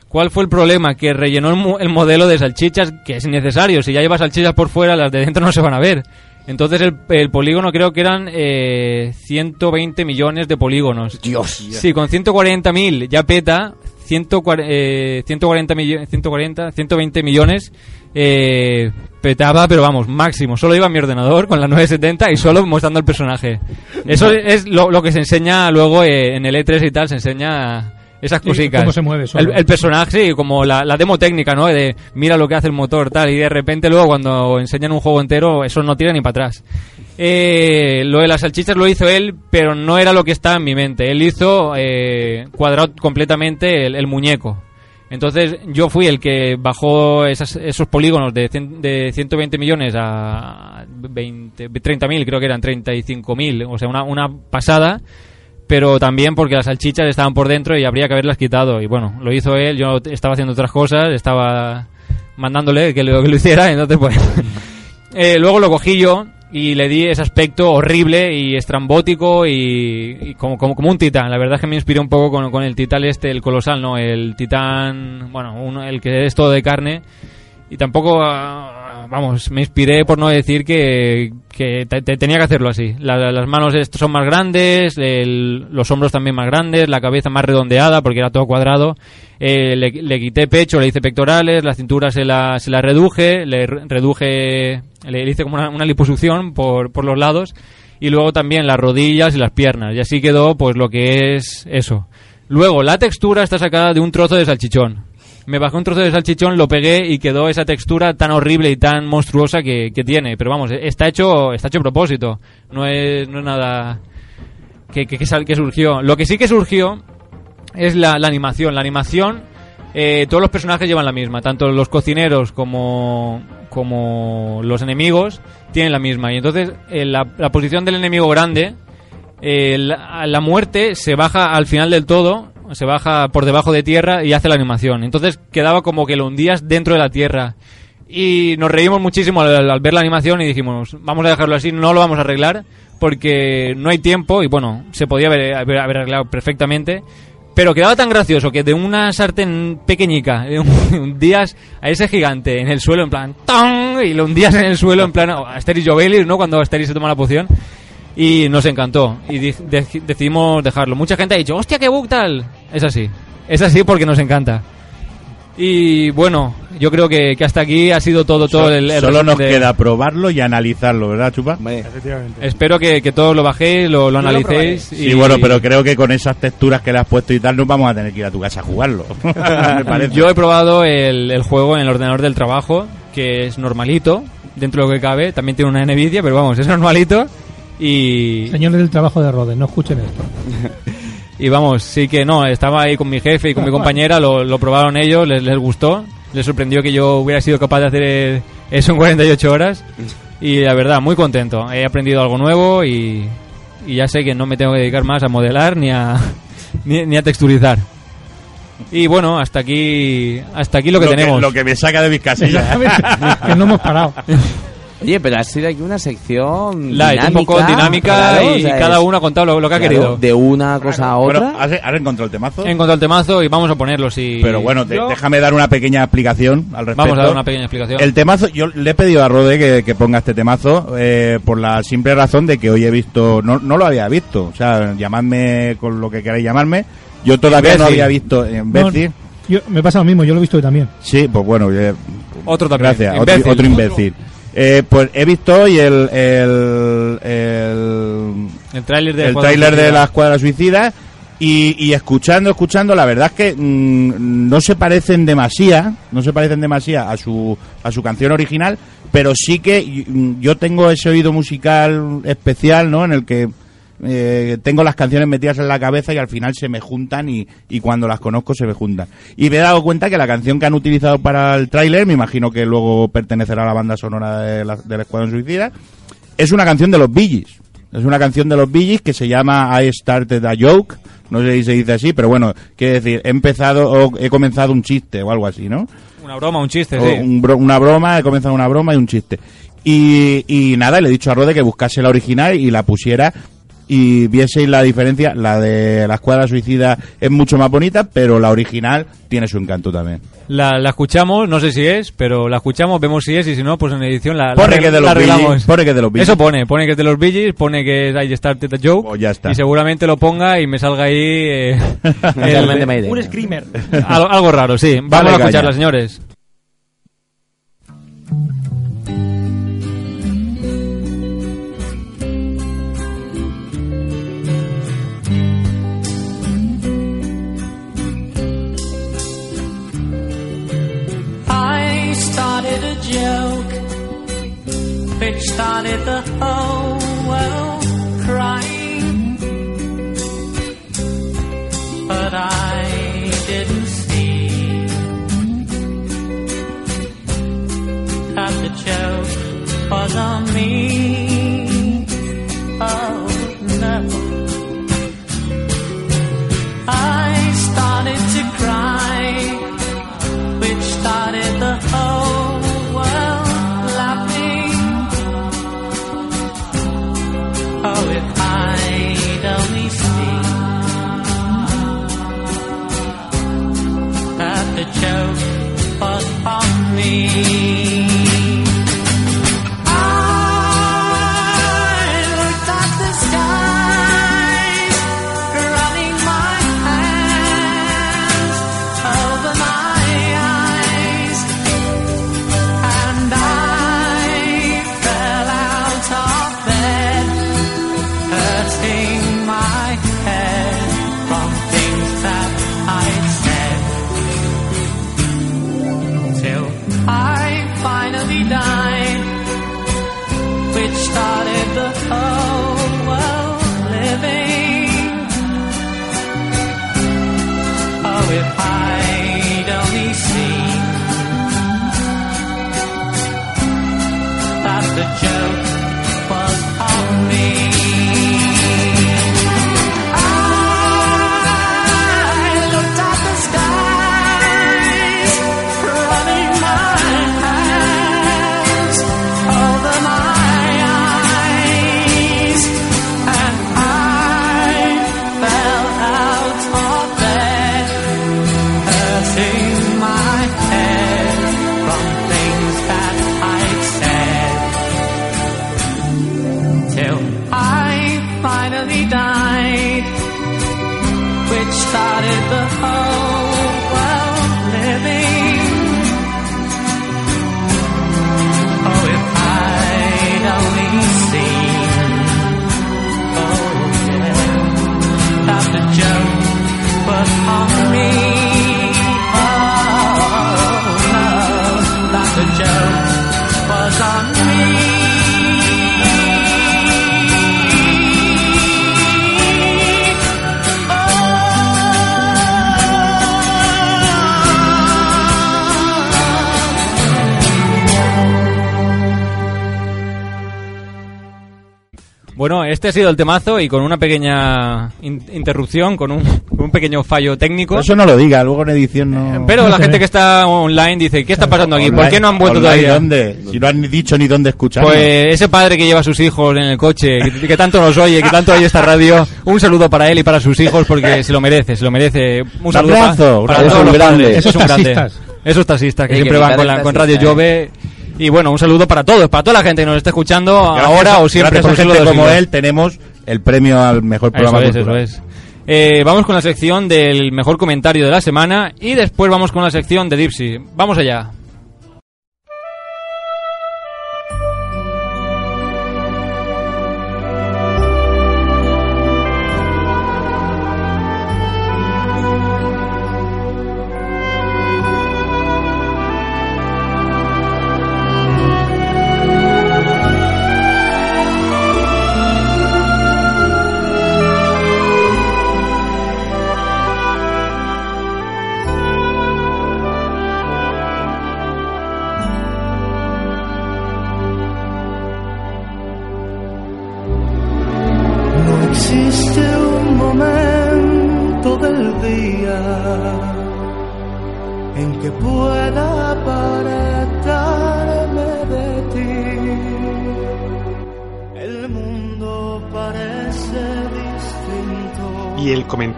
¿Cuál fue el problema? Que rellenó el, mo- el modelo de salchichas, que es innecesario. Si ya lleva salchichas por fuera, las de dentro no se van a ver. Entonces el, el polígono creo que eran eh, 120 millones de polígonos. Dios. Sí, con 140.000 ya peta, 140, eh, 140, millo- 140 120 millones eh, petaba, pero vamos, máximo. Solo iba a mi ordenador con la 970 y solo mostrando el personaje. Eso es lo, lo que se enseña luego eh, en el E3 y tal, se enseña esas cositas. cómo se mueve. El, el personaje, sí, como la, la demo técnica, ¿no? De mira lo que hace el motor, tal, y de repente luego cuando enseñan un juego entero, eso no tira ni para atrás. Eh, lo de las salchichas lo hizo él, pero no era lo que estaba en mi mente. Él hizo eh, cuadrado completamente el, muñeco. Entonces yo fui el que bajó esos polígonos de, cien- de 120 millones a 20, 30.000, creo que eran 35.000, o sea, una, una pasada pero también porque las salchichas estaban por dentro y habría que haberlas quitado. Y bueno, lo hizo él, yo estaba haciendo otras cosas, estaba mandándole que lo, que lo hiciera, entonces pues... eh, luego lo cogí yo y le di ese aspecto horrible y estrambótico y, como, como, como un titán. La verdad es que me inspiré un poco con, con el titán este, el colosal, ¿no? El titán, bueno, uno, el que es todo de carne. Y tampoco ah, vamos, me inspiré por no decir que, que te- te- tenía que hacerlo así. La- las manos son más grandes, el- los hombros también más grandes, la cabeza más redondeada porque era todo cuadrado. Eh, le, le quité pecho, le hice pectorales, la cintura se la, se reduje, le re- reduje, le hice como una, una liposucción por, por los lados y luego también las rodillas y las piernas. Y así quedó pues lo que es eso. Luego, la textura está sacada de un trozo de salchichón. Me bajé un trozo de salchichón, lo pegué y quedó esa textura tan horrible y tan monstruosa que, que tiene. Pero vamos, está hecho, está hecho a propósito. No es, no es nada que, que, que surgió. Lo que sí que surgió es la, la animación. La animación, eh, todos los personajes llevan la misma. Tanto los cocineros como, como los enemigos tienen la misma. Y entonces, eh, la, la posición del enemigo grande, eh, la muerte se baja al final del todo, se baja por debajo de tierra y hace la animación. Entonces quedaba como que lo hundías dentro de la tierra. Y nos reímos muchísimo al, ver la animación y dijimos, vamos a dejarlo así, no lo vamos a arreglar porque no hay tiempo y bueno, se podía haber, haber- arreglado perfectamente. Pero quedaba tan gracioso que de una sartén pequeñica hundías a ese gigante en el suelo en plan ¡tong! y lo hundías en el suelo en plan a Asterix y Obelix, ¿no? Cuando Asterix se toma la poción y nos encantó y de- decidimos dejarlo. Mucha gente ha dicho, hostia, qué bug tal. Es así, es así porque nos encanta. Y bueno, yo creo que, que hasta aquí ha sido todo, todo el, el Solo nos de- queda probarlo y analizarlo, ¿verdad, Chupa? Efectivamente. Espero que, que todos lo bajéis, lo, lo analicéis. Sí, bueno, pero creo que con esas texturas que le has puesto y tal, no vamos a tener que ir a tu casa a jugarlo. Me. Yo he probado el, el juego en el ordenador del trabajo, que es normalito, dentro de lo que cabe. También tiene una Nvidia, pero vamos, es normalito. Y, Señores del trabajo de Rode, no escuchen esto. y vamos, sí que no, estaba ahí con mi jefe y con mi compañera, lo, lo probaron ellos, les, les gustó. Les sorprendió que yo hubiera sido capaz de hacer eso en 48 horas. Y la verdad, muy contento. He aprendido algo nuevo y, y ya sé que no me tengo que dedicar más a modelar ni a, ni, ni a texturizar. Y bueno, hasta aquí hasta aquí lo que tenemos. lo que me saca de mis casillas. que no hemos parado. Oye, pero ha sido aquí una sección Light, un poco dinámica claro, y o sea, cada es- uno ha contado lo, lo que ha claro, querido. De una cosa a Bueno, otra. ¿has, has encontrado el temazo? He encontrado el temazo y vamos a ponerlo si... Pero bueno, te- Yo- déjame dar una pequeña explicación al respecto. Vamos a dar una pequeña explicación. El temazo, yo le he pedido a Rode que, que ponga este temazo eh, por la simple razón de que hoy he visto, no, no lo había visto, o sea, llamadme con lo que queráis llamarme. Yo todavía no había visto eh, imbécil. Yo, me pasa lo mismo, yo lo he visto hoy también. Sí, pues bueno, eh, Otro también. gracias, Imbécil. Otro, otro imbécil. Eh, pues he visto hoy el, el, el, El tráiler de el tráiler de la Escuadra Suicida y, y escuchando, escuchando, la verdad es que mm, no se parecen demasiado, no se parecen demasiado a su, a su canción original, pero sí que mm, yo tengo ese oído musical especial, ¿no? En el que eh, tengo las canciones metidas en la cabeza y al final se me juntan y, y cuando las conozco se me juntan. Y me he dado cuenta que la canción que han utilizado para el tráiler, me imagino que luego pertenecerá a la banda sonora de la- del Escuadrón Suicida, es una canción de los Gees. Es una canción de los Gees que se llama I Started a Joke. No sé si se dice así, pero bueno, quiere decir, he empezado o he comenzado un chiste o algo así, ¿no? Una broma, un chiste, O sí. un bro- una broma, he comenzado una broma y un chiste. Y, y nada, le he dicho a Rode que buscase la original y la pusiera y vieseis la diferencia. La de la escuadra suicida es mucho más bonita, pero la original tiene su encanto también. La, la escuchamos, no sé si es, pero la escuchamos, vemos si es y si no, pues en edición la, la Pone arregl- que de la los arreglamos. pone que es de los Bee Eso pone, pone que es de los Gees, pone que es I Started a Joke. Pues ya está. Y seguramente lo ponga y me salga ahí eh, el-. Un screamer. algo, algo raro, sí. Vamos Vale, a escucharla, señores. Which started the whole world crying. But I didn't see that the joke was on me. Oh no. I started to cry which started show. Este ha sido el temazo y con una pequeña in- interrupción, con un, con un pequeño fallo técnico. Eso no lo diga, luego en edición no. Pero No la gente que está online dice, ¿qué está pasando aquí? ¿Por qué no han vuelto todavía? ¿Dónde? Si no han dicho ni dónde escuchar. Pues ese padre que lleva a sus hijos en el coche, que, que tanto nos oye, que tanto oye esta radio, un saludo para él y para sus hijos porque se lo merece, se lo merece. Un saludo abrazo, un para abrazo. todos los padres. Esos Es un grande. taxistas. Esos taxistas que que siempre van con, la, con Radio Jove. Y bueno, un saludo para todos, para toda la gente que nos esté escuchando Gracias ahora o siempre. gracias a gente como siglos. él tenemos el premio al mejor programa Eso es, eso es. Eh, vamos con la sección del mejor comentario de la semana y después vamos con la sección de Dipsy. Vamos allá.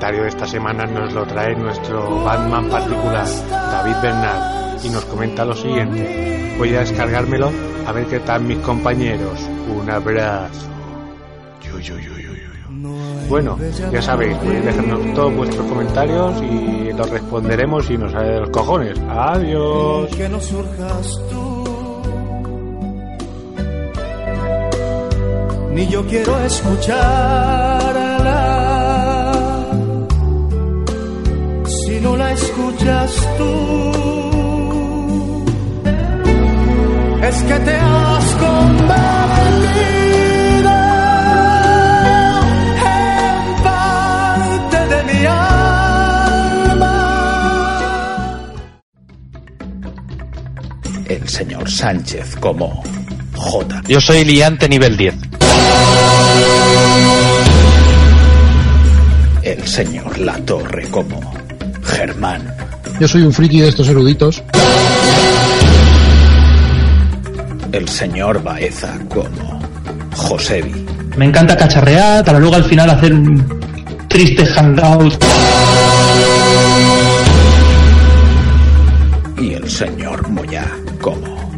Comentario de esta semana nos lo trae nuestro Batman particular, David Bernal, y nos comenta lo siguiente. Voy a descargármelo a ver qué tal mis compañeros. Un abrazo. Yu, yu, yu, yu, yu. Bueno, ya sabéis, podéis dejarnos todos vuestros comentarios y los responderemos si nos sale de los cojones. Adiós. Ni yo quiero escucharla. No la escuchas tú. Es que te has convertido en parte de mi alma. El señor Sánchez como J. Yo soy liante nivel 10. El señor Latorre como Germán. Yo soy un friki de estos eruditos. El señor Baeza como Josebi. Me encanta cacharrear para luego al final hacer un triste hangout. Y el señor Moyá como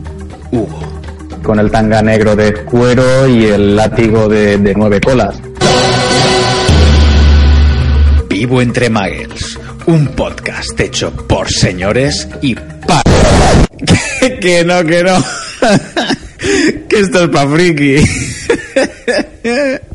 Hugo. con el tanga negro de cuero y el látigo de, de nueve colas. Vivo entre Muggles. Un podcast hecho por señores y para. que no, que no. que esto es pa' friki.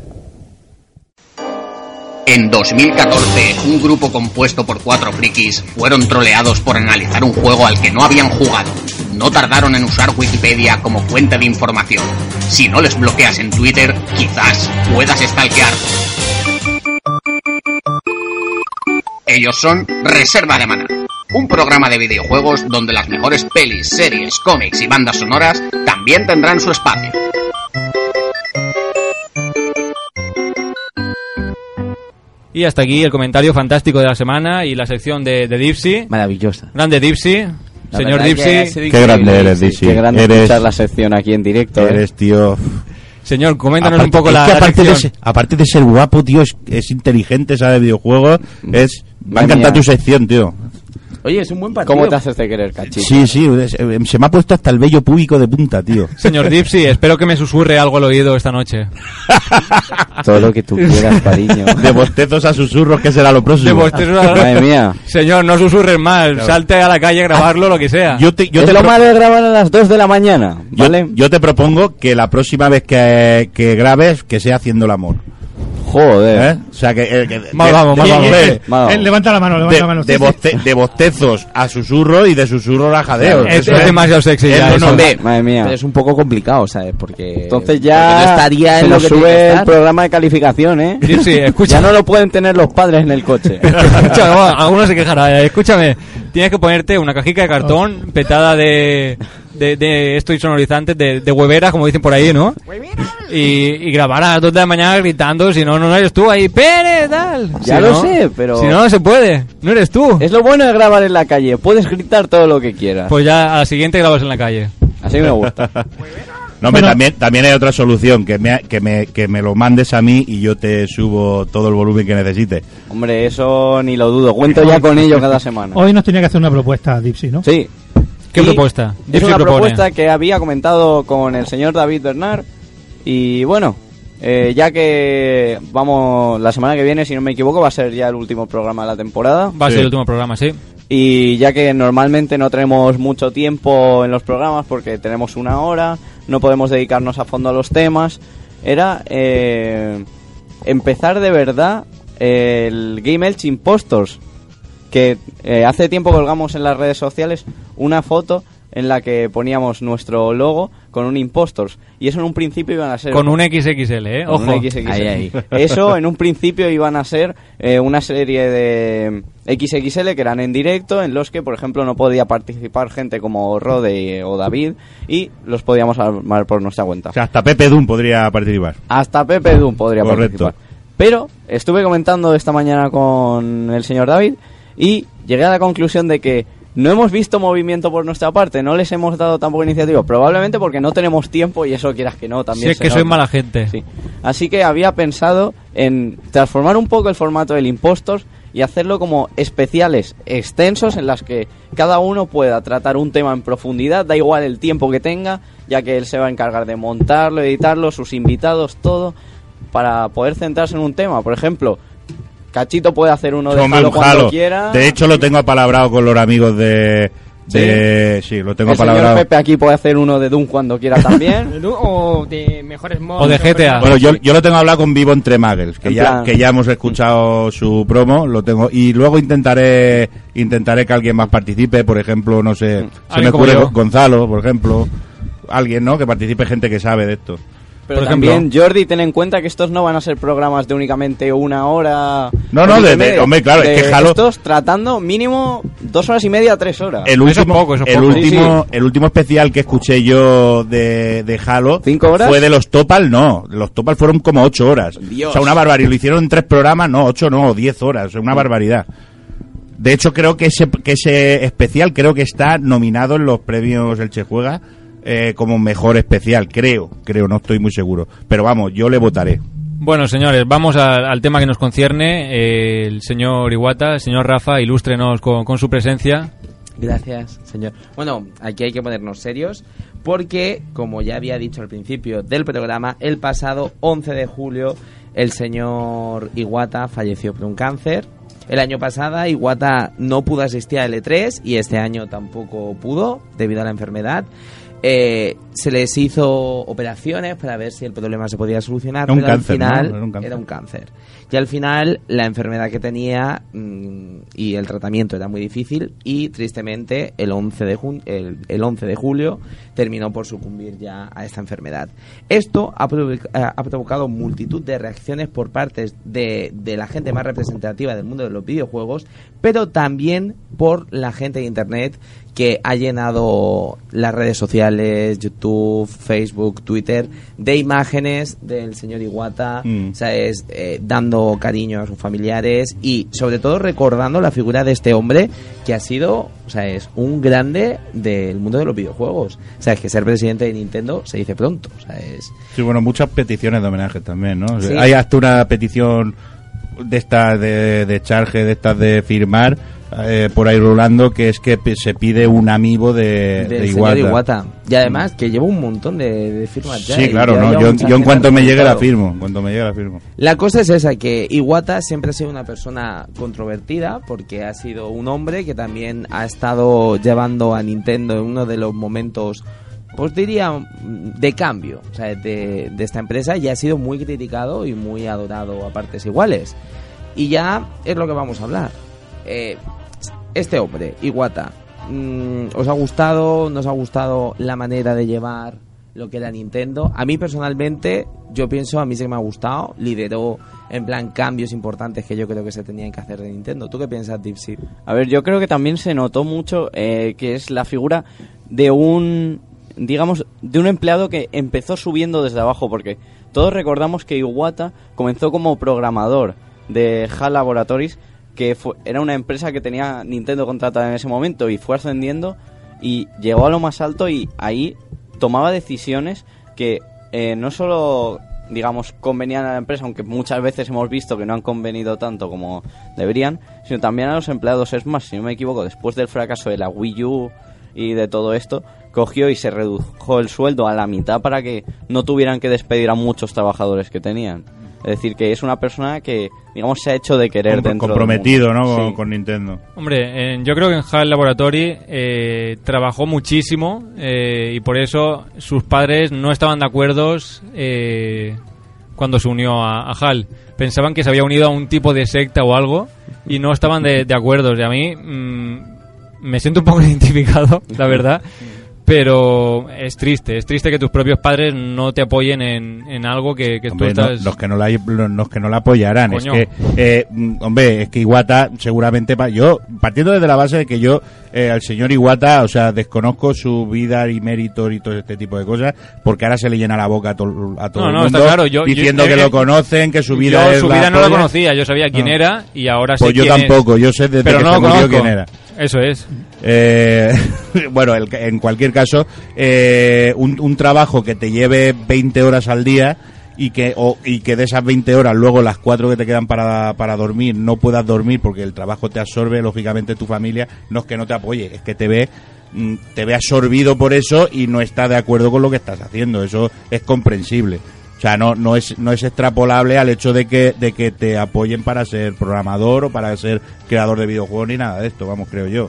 En 2014, un grupo compuesto por cuatro frikis fueron troleados por analizar un juego al que no habían jugado. No tardaron en usar Wikipedia como fuente de información. Si no les bloqueas en Twitter, quizás puedas stalkear. Ellos son Reserva de Mana, un programa de videojuegos donde las mejores pelis, series, cómics y bandas sonoras también tendrán su espacio. Y hasta aquí el comentario fantástico de la semana y la sección de, de Dipsy. Maravillosa. Grande Dipsy. La Señor Dipsy. Qué grande eres, Dipsy. Qué grande Eres- escuchar la sección aquí en directo. ¿eh? Eres, tío. Señor, coméntanos Aparte- un poco es la, que la aparte, de ser, aparte de ser guapo, tío, es, es inteligente, sabe de videojuegos. Es, me ha encantado tu sección, tío. Oye, es un buen partido. ¿Cómo te haces de querer, cachito? Sí, sí, eh, se me ha puesto hasta el vello púbico de punta, tío. Señor Dipsy, espero que me susurre algo al oído esta noche. Todo lo que tú quieras, cariño. De bostezos a susurros, que será lo próximo. De bostezos a- Madre mía. Señor, no susurres más. Salte a la calle a grabarlo, lo que sea. Yo te, yo es te lo pro- malo de grabar a las 2 de la mañana, yo- ¿vale? yo te propongo que la próxima vez que, que grabes, que sea haciendo el amor. Joder. ¿Eh? O sea, que... eh, que- Mal de- vamos, mal de- vamos. de- Vamos. Eh, levanta la mano, levanta de, la mano. de sí, sí. boste- de bostezos a susurro y de susurros a jadeos. Es, Eso es demasiado sexy es ya. normal. Hombre, Madre mía. pero es un poco complicado, ¿sabes? Porque. Entonces porque ya no estaría se en lo que sube el programa de calificación, ¿eh? Escucha. Ya no lo pueden tener los padres en el coche. Escucha, bueno, alguno se quejará. eh, Escúchame. tienes que ponerte una cajica de cartón petada de, de, de esto sonorizantes, de, de hueveras, como dicen por ahí, ¿no? Y, y grabar a las 2 de la mañana gritando, si no, no eres tú ahí, Pérez, tal. Ya Si lo no- sé, pero... Si no, no se puede, no eres tú. Es lo bueno de grabar en la calle. Puedes gritar todo lo que quieras. Pues ya a la siguiente grabas en la calle. Así me gusta. No, también, también hay otra solución, que me, que, me, que me lo mandes a mí y yo te subo todo el volumen que necesites. Hombre, eso ni lo dudo. Cuento ya con ello cada semana. Hoy nos tenía que hacer una propuesta, Dipsy, ¿no? Sí. ¿Qué Y propuesta? Es una propone. propuesta que había comentado con el señor David Bernard. Y bueno, eh, ya que vamos, la semana que viene, si no me equivoco, va a ser ya el último programa de la temporada. Va a ser el último programa, sí. Y ya que normalmente no tenemos mucho tiempo en los programas porque tenemos una hora, no podemos dedicarnos a fondo a los temas, era eh, empezar de verdad el Game Elch Impostors, que eh, hace tiempo colgamos en las redes sociales una foto en la que poníamos nuestro logo con un Impostors. Y eso en un principio iban a ser... Con un XXL, ¿eh? Con Ojo. un XXL. Ahí, ahí. Eso en un principio iban a ser eh, una serie de XXL que eran en directo, en los que, por ejemplo, no podía participar gente como Rode o David y los podíamos armar por nuestra cuenta. O sea, hasta Pepe Doom podría participar. Hasta Pepe Doom podría Correcto. participar. Pero estuve comentando esta mañana con el señor David y llegué a la conclusión de que no hemos visto movimiento por nuestra parte, no les hemos dado tampoco iniciativa, probablemente porque no tenemos tiempo y eso quieras que no también. Si es que soy mala gente. Sí. Así que había pensado en transformar un poco el formato del Impostors y hacerlo como especiales extensos en las que cada uno pueda tratar un tema en profundidad, da igual el tiempo que tenga, ya que él se va a encargar de montarlo, editarlo, sus invitados, todo, para poder centrarse en un tema. Por ejemplo, Cachito puede hacer uno de Hombre, Halo un cuando Halo. quiera. De hecho, lo tengo apalabrado con los amigos de... de sí, lo tengo el señor apalabrado. Pepe aquí puede hacer uno de Doom cuando quiera también. o de mejores mods. O de GTA. Bueno, yo, yo lo tengo hablado con Vivo entre Muggles, que En ya, plan- que ya hemos escuchado su promo, lo tengo y luego intentaré intentaré que alguien más participe, por ejemplo, no sé, se me Alguien como ocurre yo. Gonzalo, por ejemplo, alguien, ¿no? Que participe gente que sabe de esto. Pero Por ejemplo- también, Jordi, ten en cuenta que estos no van a ser programas de únicamente una hora. No, no, de- media. de- hombre, claro, es que De Halo- Estos tratando mínimo dos horas y media, tres horas. El Eso último, poco, eso es el, poco. último, Sí, el último especial que escuché yo de, de Halo ¿Cinco horas? fue de los Topal, no. Los Topal fueron como ocho horas. Dios. O sea, una barbaridad. Lo hicieron en tres programas, no, ocho no, diez horas. O sea, una barbaridad. De hecho, creo que ese, que ese especial creo que está nominado en los premios El Che Juega eh, como mejor especial. Creo, creo, no estoy muy seguro. Pero vamos, yo le votaré. Bueno, señores, vamos a- al tema que nos concierne. Eh, el señor Iwata, el señor Rafa, ilústrenos con, con su presencia. Gracias, señor. Bueno, aquí hay que ponernos serios porque, como ya había dicho al principio del programa, el pasado 11 de julio el señor Iwata falleció por un cáncer. El año pasado Iwata no pudo asistir a L3 y este año tampoco pudo debido a la enfermedad. Eh, se les hizo operaciones para ver si el problema se podía solucionar, Era un pero cáncer, al ¿no? final Era un cáncer. era un cáncer. Y al final la enfermedad que tenía mm, y el tratamiento era muy difícil y tristemente el 11 de jun- el, el 11 de julio terminó por sucumbir ya a esta enfermedad. Esto ha, provoc- ha- provocado multitud de reacciones por partes de, de la gente más representativa del mundo de los videojuegos, pero también por la gente de internet que ha llenado las redes sociales, YouTube, Facebook, Twitter, de imágenes del señor Iwata, Mm. ¿sabes? Eh, dando cariño a sus familiares y sobre todo recordando la figura de este hombre que ha sido, o sea, es un grande del mundo de los videojuegos. O sea, es que ser presidente de Nintendo se dice pronto, o sea, es... Sí, bueno, muchas peticiones de homenaje también, ¿no? Sí. Hay hasta una petición de estas de, de charge, de estas de firmar, eh, por ahí rolando, que es que se pide un amigo de, de. Y además que lleva un montón de, de firmas ya. Sí, y claro, ¿no? Yo, en cuanto me llegue la firmo, cuanto me llegue la firmo. La cosa es esa, que Iwata siempre ha sido una persona controvertida porque ha sido un hombre que también ha estado llevando a Nintendo en uno de los momentos, pues diría, de cambio o sea, de, de esta empresa y ha sido muy criticado y muy adorado a partes iguales. Y ya es lo que vamos a hablar. Eh, este hombre, Iwata, mm, ¿os ha gustado? ¿Nos ha gustado la manera de llevar lo que era Nintendo. A mí personalmente, yo pienso, a mí sí me ha gustado, lideró en plan cambios importantes que yo creo que se tenían que hacer de Nintendo. ¿Tú qué piensas, Dipsy? A ver, yo creo que también se notó mucho eh, que es la figura de un, digamos, de un empleado que empezó subiendo desde abajo, porque todos recordamos que Iwata comenzó como programador de HAL Laboratories, que fue- era una empresa que tenía Nintendo contratada en ese momento y fue ascendiendo y llegó a lo más alto y ahí tomaba decisiones que eh, no solo digamos convenían a la empresa aunque muchas veces hemos visto que no han convenido tanto como deberían sino también a los empleados. Es más si no me equivoco después del fracaso de la Wii U y de todo esto cogió y se redujo el sueldo a la mitad para que no tuvieran que despedir a muchos trabajadores que tenían es decir que es una persona que digamos se ha hecho de querer Com- dentro del comprometido, mundo. ¿no? Con, Sí. con Nintendo. Hombre, en- yo creo que en HAL Laboratory eh, trabajó muchísimo eh, y por eso sus padres no estaban de acuerdo eh, cuando se unió a, a HAL. Pensaban que se había unido a un tipo de secta o algo y no estaban de, de acuerdo. Y a mí mm, me siento un poco identificado, la verdad. Pero es triste, es triste que tus propios padres no te apoyen en, en algo que, que tú Hombre, no- estás... los que no la los que no la apoyarán Coño. es que eh, mm, hombre es que Iwata seguramente yo partiendo desde la base de que yo eh, al señor Iwata o sea desconozco su vida y méritos y todo este tipo de cosas porque ahora se le llena la boca a, to- a todo No, el mundo está claro, yo- diciendo yo- que eh, lo conocen que su vida yo es su la vida no la polla. conocía, yo sabía quién era y ahora sé pues yo quién es. tampoco yo sé desde Pero que no se lo murió conozco. quién era Eso es. Eh, bueno, el- en cualquier caso, eh, un, trabajo que te lleve 20 horas al día y que, y que de esas 20 horas luego las 4 que te quedan para, para dormir no puedas dormir porque el trabajo te absorbe, lógicamente tu familia no es que no te apoye, es que te ve mm, te ve absorbido por eso y no está de acuerdo con lo que estás haciendo, eso es comprensible. O sea, no, no es, no es extrapolable al hecho de que, de que te apoyen para ser programador o para ser creador de videojuegos ni nada de esto, vamos, creo yo.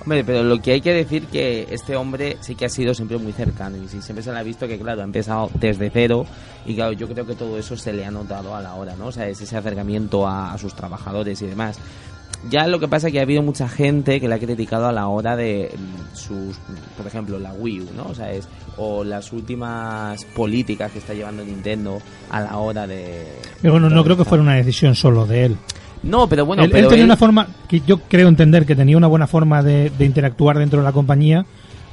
Hombre, pero lo que hay que decir que este hombre sí que ha sido siempre muy cercano y siempre se le ha visto que, claro, ha empezado desde cero y, claro, yo creo que todo eso se le ha notado a la hora, ¿no? O sea, es ese acercamiento a sus trabajadores y demás. Ya lo que pasa es que ha habido mucha gente que le ha criticado a la hora de sus, por ejemplo, la Wii U, ¿no? O sea, es, o las últimas políticas que está llevando Nintendo a la hora de... Pero bueno, no creo que fuera una decisión solo de él. No, pero bueno, él, tenía él- una forma, que yo creo entender que tenía una buena forma de, de interactuar dentro de la compañía,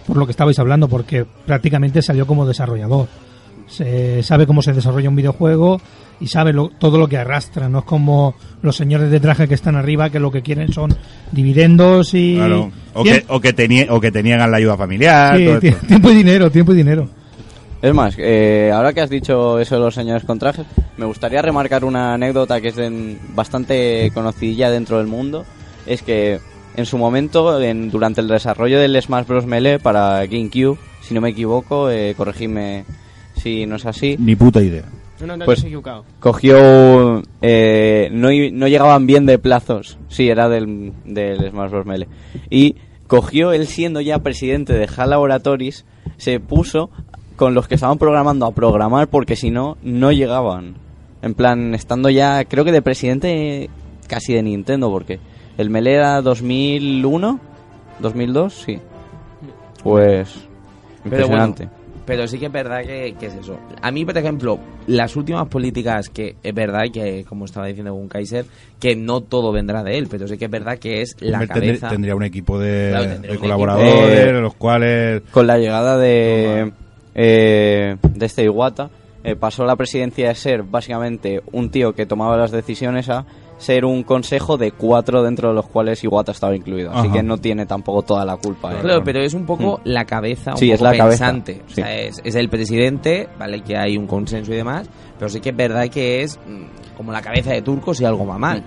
por lo que estabais hablando, porque prácticamente salió como desarrollador. Se sabe cómo se desarrolla un videojuego y sabe lo- todo lo que arrastra. No es como los señores de traje que están arriba, que lo que quieren son dividendos y... Claro. O, que, o, que tenie- o que te niegan la ayuda familiar. sí, todo esto. tiempo y dinero, tiempo y dinero. Es más, eh, ahora que has dicho eso de los señores con trajes, me gustaría remarcar una anécdota que es de- bastante conocida dentro del mundo. Es que en su momento, en- durante el desarrollo del Smash Bros. Melee para GameCube, si no me equivoco, eh, corregidme si no es así. Ni puta idea. No, no, no, Pues equivocado. cogió eh, no, no llegaban bien de plazos. Sí era del, del Smash Bros. Melee. Y cogió él siendo ya presidente de HAL Laboratories se puso con los que estaban programando a programar porque si no no llegaban. En plan estando ya creo que de presidente casi de Nintendo porque el Melee era 2001 2002 sí. Pues Pero impresionante. bueno, pero sí que es verdad que, que es eso. A mí, por ejemplo, las últimas políticas que es verdad que, como estaba diciendo un Kaiser, que no todo vendrá de él, pero sí que es verdad que es la cabeza. tendría un equipo de, Claro, tendría de un colaboradores, equipo. los cuales... con la llegada de, eh, de este Iwata, eh, pasó la presidencia de ser básicamente un tío que tomaba las decisiones a ser un consejo de cuatro dentro de los cuales Iwata estaba incluido. Así Ajá. que no tiene tampoco toda la culpa. él. Claro, pero es un poco Mm. la cabeza, un Sí, es poco la cabeza, pensante. O sea, sí. es, es el presidente, ¿vale? Que hay un consenso y demás, pero sí que es verdad que es mm, como la cabeza de turco si algo va mal.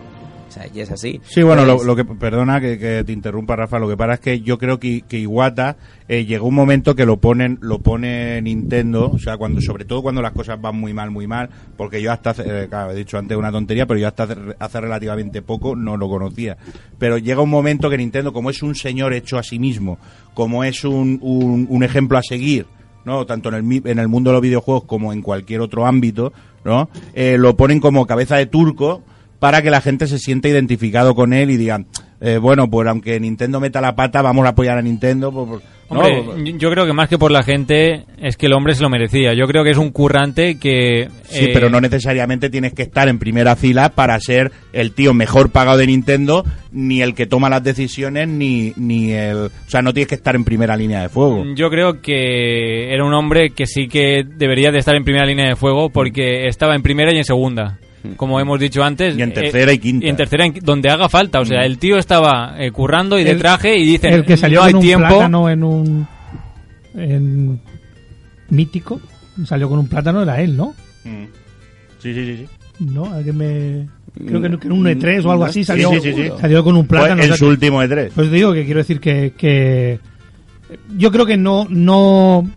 O sea, y es así. Sí, bueno, lo, Pues- lo que perdona que, que te interrumpa, Rafa. Lo que pasa es que yo creo que, que Iwata eh, llegó un momento que lo ponen, lo pone Nintendo, o sea, cuando, sobre todo cuando las cosas van muy mal, muy mal, porque yo hasta, hace- eh, claro, he dicho antes una tontería, pero yo hasta hace, hace relativamente poco no lo conocía. Pero llega un momento que Nintendo, como es un señor hecho a sí mismo, como es un, un, un ejemplo a seguir, ¿no? Tanto en el, en el mundo de los videojuegos como en cualquier otro ámbito, ¿no? Eh, lo ponen como cabeza de turco para que la gente se sienta identificado con él y digan, eh, bueno, pues aunque Nintendo meta la pata, vamos a apoyar a Nintendo por- por- Hombre, ¿no? yo- yo creo que más que por la gente es que el hombre se lo merecía. Yo creo que es un currante que... Sí, eh, pero no necesariamente tienes que estar en primera fila para ser el tío mejor pagado de Nintendo, ni el que toma las decisiones, ni, ni el... O sea, no tienes que estar en primera línea de fuego. Yo creo que era un hombre que sí que debería de estar en primera línea de fuego porque estaba en primera y en segunda. Como hemos dicho antes. Mm. Y en eh, tercera y quinta. Y en tercera, en- donde haga falta. O sea, Mm. el tío estaba eh, currando y de El- traje y dicen, el que salió no hay con un tiempo. plátano en un en mítico salió con un plátano era él no Mm. Sí, sí, sí. sí. no alguien me creo que, que en un E3 o algo así Sí, salió sí, sí, sí. salió con un plátano en o sea su que- último E3. pues digo que quiero decir que, que yo creo que no no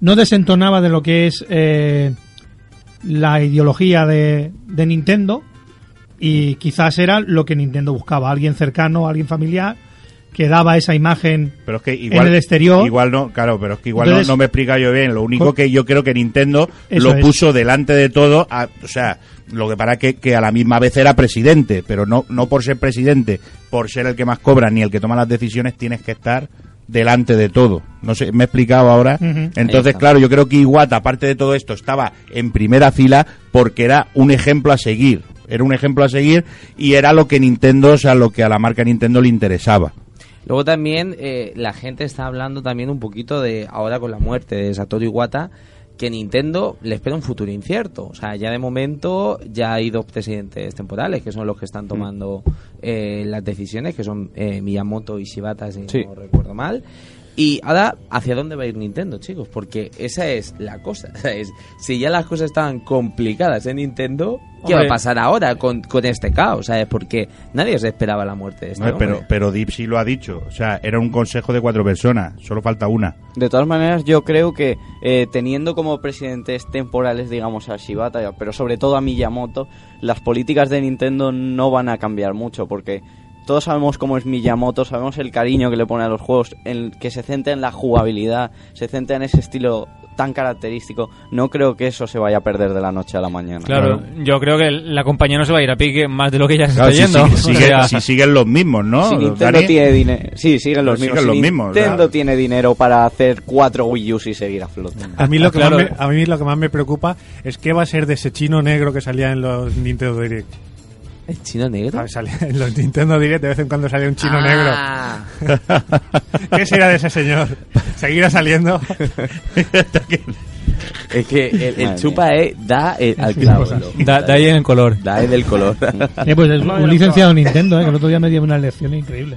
no desentonaba de lo que es eh, la ideología de, de Nintendo y quizás era lo que Nintendo buscaba alguien cercano alguien familiar que daba esa imagen Pero es que igual, en el exterior igual no, claro, pero es que igual no- Entonces- no, me explica yo bien. Lo único Co- que yo creo que Nintendo lo es. puso delante de todo, a- o sea, lo que para que, que a la misma vez era presidente, pero no, no por ser presidente, por ser el que más cobra ni el que toma las decisiones, tienes que estar delante de todo. No sé, me he explicado ahora. Entonces, claro, yo creo que Iwata, aparte de todo esto, estaba en primera fila porque era un ejemplo a seguir. Era un ejemplo a seguir y era lo que Nintendo, o sea, lo que a la marca Nintendo le interesaba. Luego también eh, la gente está hablando también un poquito de, ahora con la muerte de Satoru Iwata, que Nintendo le espera un futuro incierto. O sea, ya de momento ya hay dos presidentes temporales que son los que están tomando eh, las decisiones, que son eh, Miyamoto y Shibata, si Sí. no recuerdo mal. Y ahora, ¿hacia dónde va a ir Nintendo, chicos? Porque esa es la cosa. ¿sabes? Si ya las cosas estaban complicadas en Nintendo, ¿qué va a pasar ahora con, con este caos? ¿Sabes? Porque nadie se esperaba la muerte de este No, pero, hombre. pero Deep sí lo ha dicho. O sea, era un consejo de cuatro personas. Solo falta una. De todas maneras, yo creo que eh, teniendo como presidentes temporales, digamos, a Shibata, pero sobre todo a Miyamoto, las políticas de Nintendo no van a cambiar mucho, porque todos sabemos cómo es Miyamoto, sabemos el cariño que le pone a los juegos, en que se centra en la jugabilidad, se centra en ese estilo tan característico. No creo que eso se vaya a perder de la noche a la mañana. Claro, yo creo que la compañía no se va a ir a pique más de lo que ya se Claro, si, está yendo. si- O sigue- sea, si siguen los mismos, ¿no? Si Nintendo tiene dinero, sí, siguen los Pues mismos. siguen Si los mismos, Nintendo claro. tiene dinero para hacer cuatro Wii U y seguir a flote. A mí, lo que Claro. más me, a mí lo que más me preocupa es qué va a ser de ese chino negro que salía en los Nintendo Direct. ¿El chino negro? Ah, salía en los Nintendo Direct de vez en cuando salía un chino Ah. negro. ¿Qué será de ese señor? ¿Seguirá saliendo? Es que el, el chupa eh, da el, al clavo. da, da ahí en el color. Da el del color. Eh, pues es un licenciado Nintendo, eh, que el otro día me dio una lección increíble.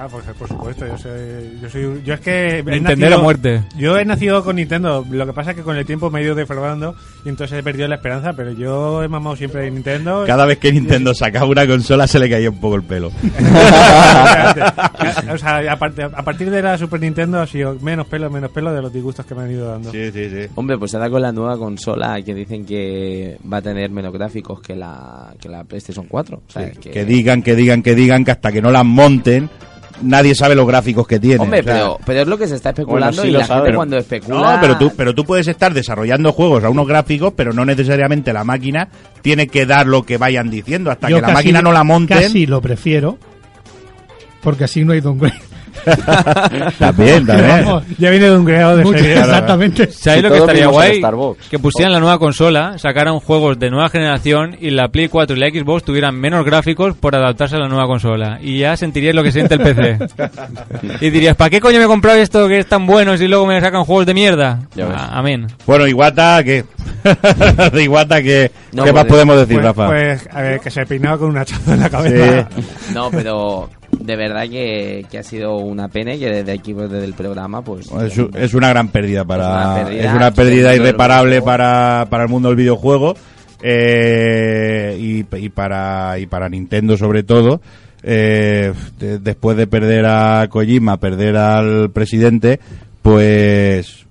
Ah, pues por supuesto, yo soy, yo soy, yo es que he Nintendero a muerte. Yo he nacido con Nintendo, lo que pasa es que con el tiempo me he ido defraudando y entonces he perdido la esperanza, pero yo he mamado siempre de Nintendo. Cada vez que Nintendo sacaba una consola se le caía un poco el pelo. o sea, a, part- a partir de la Super Nintendo ha sido menos pelo, menos pelo de los disgustos que me han ido dando. Sí, sí, sí. Hombre, pues ahora con la nueva consola que dicen que va a tener menos gráficos que la, que la PlayStation 4. O sea, Sí, que- Que digan, que digan, que digan que hasta que no las monten, nadie sabe los gráficos que tiene. Hombre, o sea, pero, pero es lo que se está especulando Bueno, sí y la saben. gente cuando especula... No, pero tú, pero tú puedes estar desarrollando juegos a unos gráficos, pero no necesariamente la máquina tiene que dar lo que vayan diciendo. Hasta Yo que la casi- máquina no la monten. Casi lo prefiero, porque así no hay downgrade. También, también. Vamos, Ya viene de un creado de mucho- serie. exactamente. ¿Sabéis lo que estaría guay? Starbucks. Que pusieran la nueva consola, sacaran juegos de nueva generación y la Play 4 y la Xbox tuvieran menos gráficos por adaptarse a la nueva consola. Y ya sentirías lo que siente el PC. y dirías, ¿para qué coño me he comprado esto que es tan bueno si luego me sacan juegos de mierda? Ah, amén. Bueno, Iguata, ¿qué? de Iguata, ¿qué, No, ¿qué más pues- podemos decir, Pues, Rafa? pues, a ver, que se peinaba con un hachazo en la cabeza. No, pero de verdad que, que ha sido una pena y que desde aquí, pues, desde el programa, pues... Es, una gran pérdida para Es una pérdida es una irreparable para, para el mundo del videojuego eh, y, y para y para Nintendo sobre todo Eh, de- después de perder a Kojima perder al presidente pues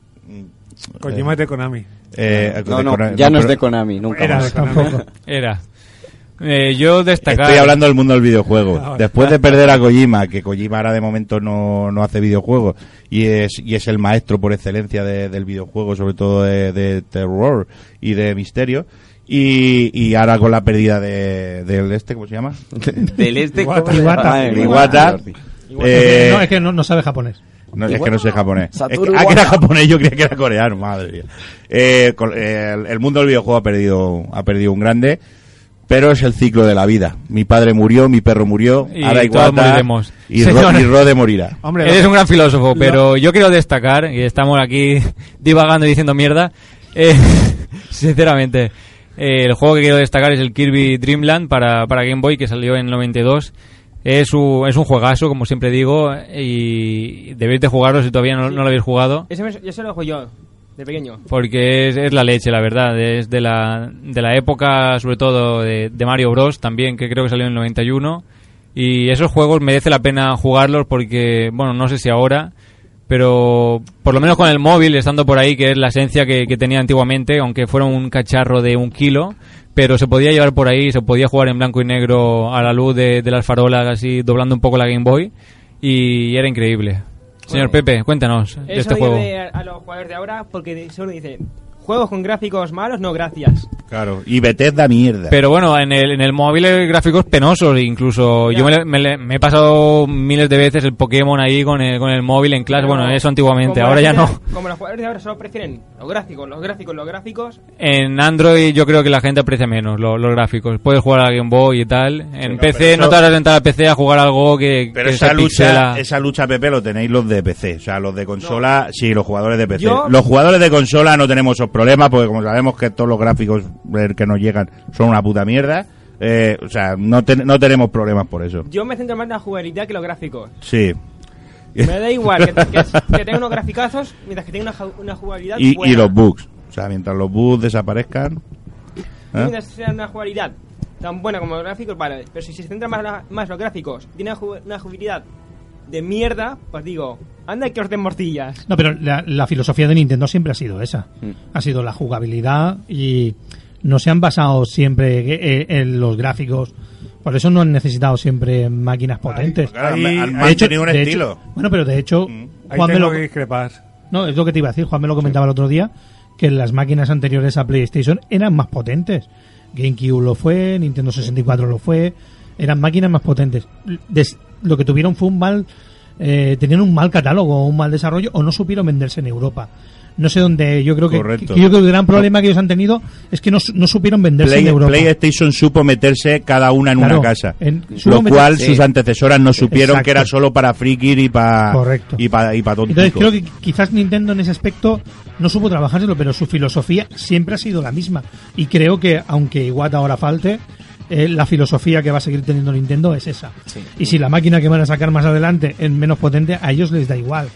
Kojima es de Konami. eh, No, de no, Konami- ya no es de Konami, nunca Era más. de Konami. Tampoco. Era. Eh, yo destacar... Estoy hablando del mundo del videojuego. Ah. Después de perder a Kojima, que Kojima ahora de momento no, no hace videojuegos y es, y es el maestro por excelencia de- del videojuego, sobre todo de, de terror y de misterio. Y, y ahora con la pérdida de, del este, ¿cómo se llama? Del este... Iwata. ¿cómo se Iwata. Jordi. Eh, no, es que no, no sabe japonés. No, es que no sé japonés. Es Satoru que, ah, que era japonés, yo creía que era coreano, madre mía. Eh, con- eh, el, el mundo del videojuego ha perdido, ha perdido un grande, pero es el ciclo de la vida. Mi padre murió, mi perro murió, Y ahora Iwata moriremos. y. Ro- y Rode morirá. Eres un gran filósofo, pero yo quiero destacar, y estamos aquí divagando y diciendo mierda, eh, sinceramente, eh, el juego que quiero destacar es el Kirby Dreamland para, para Game Boy, que salió en el 92. Es un, es un juegazo, como siempre digo, y debéis de jugarlo si todavía no, no lo habéis jugado. Ese me- yo se lo juego yo, de pequeño. Porque es, es la leche, la verdad. Es de la, de la época, sobre todo, de, de Mario Bros. también, que creo que salió en el 91. Y esos juegos merece la pena jugarlos porque, bueno, no sé si ahora, pero por lo menos con el móvil, estando por ahí, que es la esencia que, que tenía antiguamente, aunque fuera un cacharro de un kilo, pero se podía llevar por ahí, se podía jugar en blanco y negro a la luz de, de las farolas, así doblando un poco la Game Boy, y era increíble. Señor Pepe, cuéntanos de este juego. a, a los jugadores de ahora porque solo dicen juegos con gráficos malos, no gracias. Claro, y Bethesda mierda. Pero bueno, en el, en el móvil hay gráficos penosos, incluso yo me, le- me le- me he pasado miles de veces el Pokémon ahí con el, con el móvil en clase, bueno, eso antiguamente, ahora ya no. Como los jugadores de ahora solo prefieren los gráficos, los gráficos, los gráficos. En Android yo creo que la gente aprecia menos lo- los gráficos, puedes jugar a Game Boy y tal, en no, PC no te vas a sentar a PC a jugar algo que, Pero que esa se lucha, pixela. esa lucha, Pepe, lo tenéis los de PC. O sea, los de consola, sí, los jugadores de PC. Yo- Los jugadores de consola no tenemos esos problemas porque como sabemos que todos los gráficos que nos llegan son una puta mierda, eh, o sea, no, ten- no tenemos problemas por eso. Yo me centro más en la jugabilidad que los gráficos. Sí. Me da igual que, que, que tenga unos graficazos mientras que tenga una, una jugabilidad Y, buena. y los bugs. O sea, mientras los bugs desaparezcan... ¿eh? mientras sea una jugabilidad tan buena como los gráficos, vale. Pero si se centra más, la- más los gráficos, tiene una jugabilidad de mierda, pues digo, anda que os den morcillas. No, pero la, la filosofía de Nintendo siempre ha sido esa. Ha sido la jugabilidad y no se han basado siempre eh, en los gráficos. Por eso no han necesitado siempre máquinas potentes. claro, han- han De mantenido un de estilo. bueno, pero de hecho, Ahí Juan me tengo lo, que discrepar. no, es lo que te iba a decir. Juan me lo comentaba el otro día que las máquinas anteriores a PlayStation eran más potentes. GameCube lo fue, Nintendo 64 lo fue, eran máquinas más potentes. Des- lo que tuvieron fue un mal, eh, tenían un mal catálogo, un mal desarrollo o no supieron venderse en Europa. No sé dónde, yo creo que, Correcto. que yo creo que el gran problema que ellos han tenido es que no, su- no supieron venderse Play- en Europa. PlayStation supo meterse cada una en Claro, una casa. en- lo meter- cual sí. sus antecesoras no supieron Exacto. que era solo para frikir y para Correcto. y para y para Entonces creo que quizás Nintendo en ese aspecto no supo trabajárselo, pero su filosofía siempre ha sido la misma. Y creo que, aunque Iwata ahora falte, eh, la filosofía que va a seguir teniendo Nintendo es esa. Y si la máquina que van a sacar más adelante es menos potente, a ellos les da igual.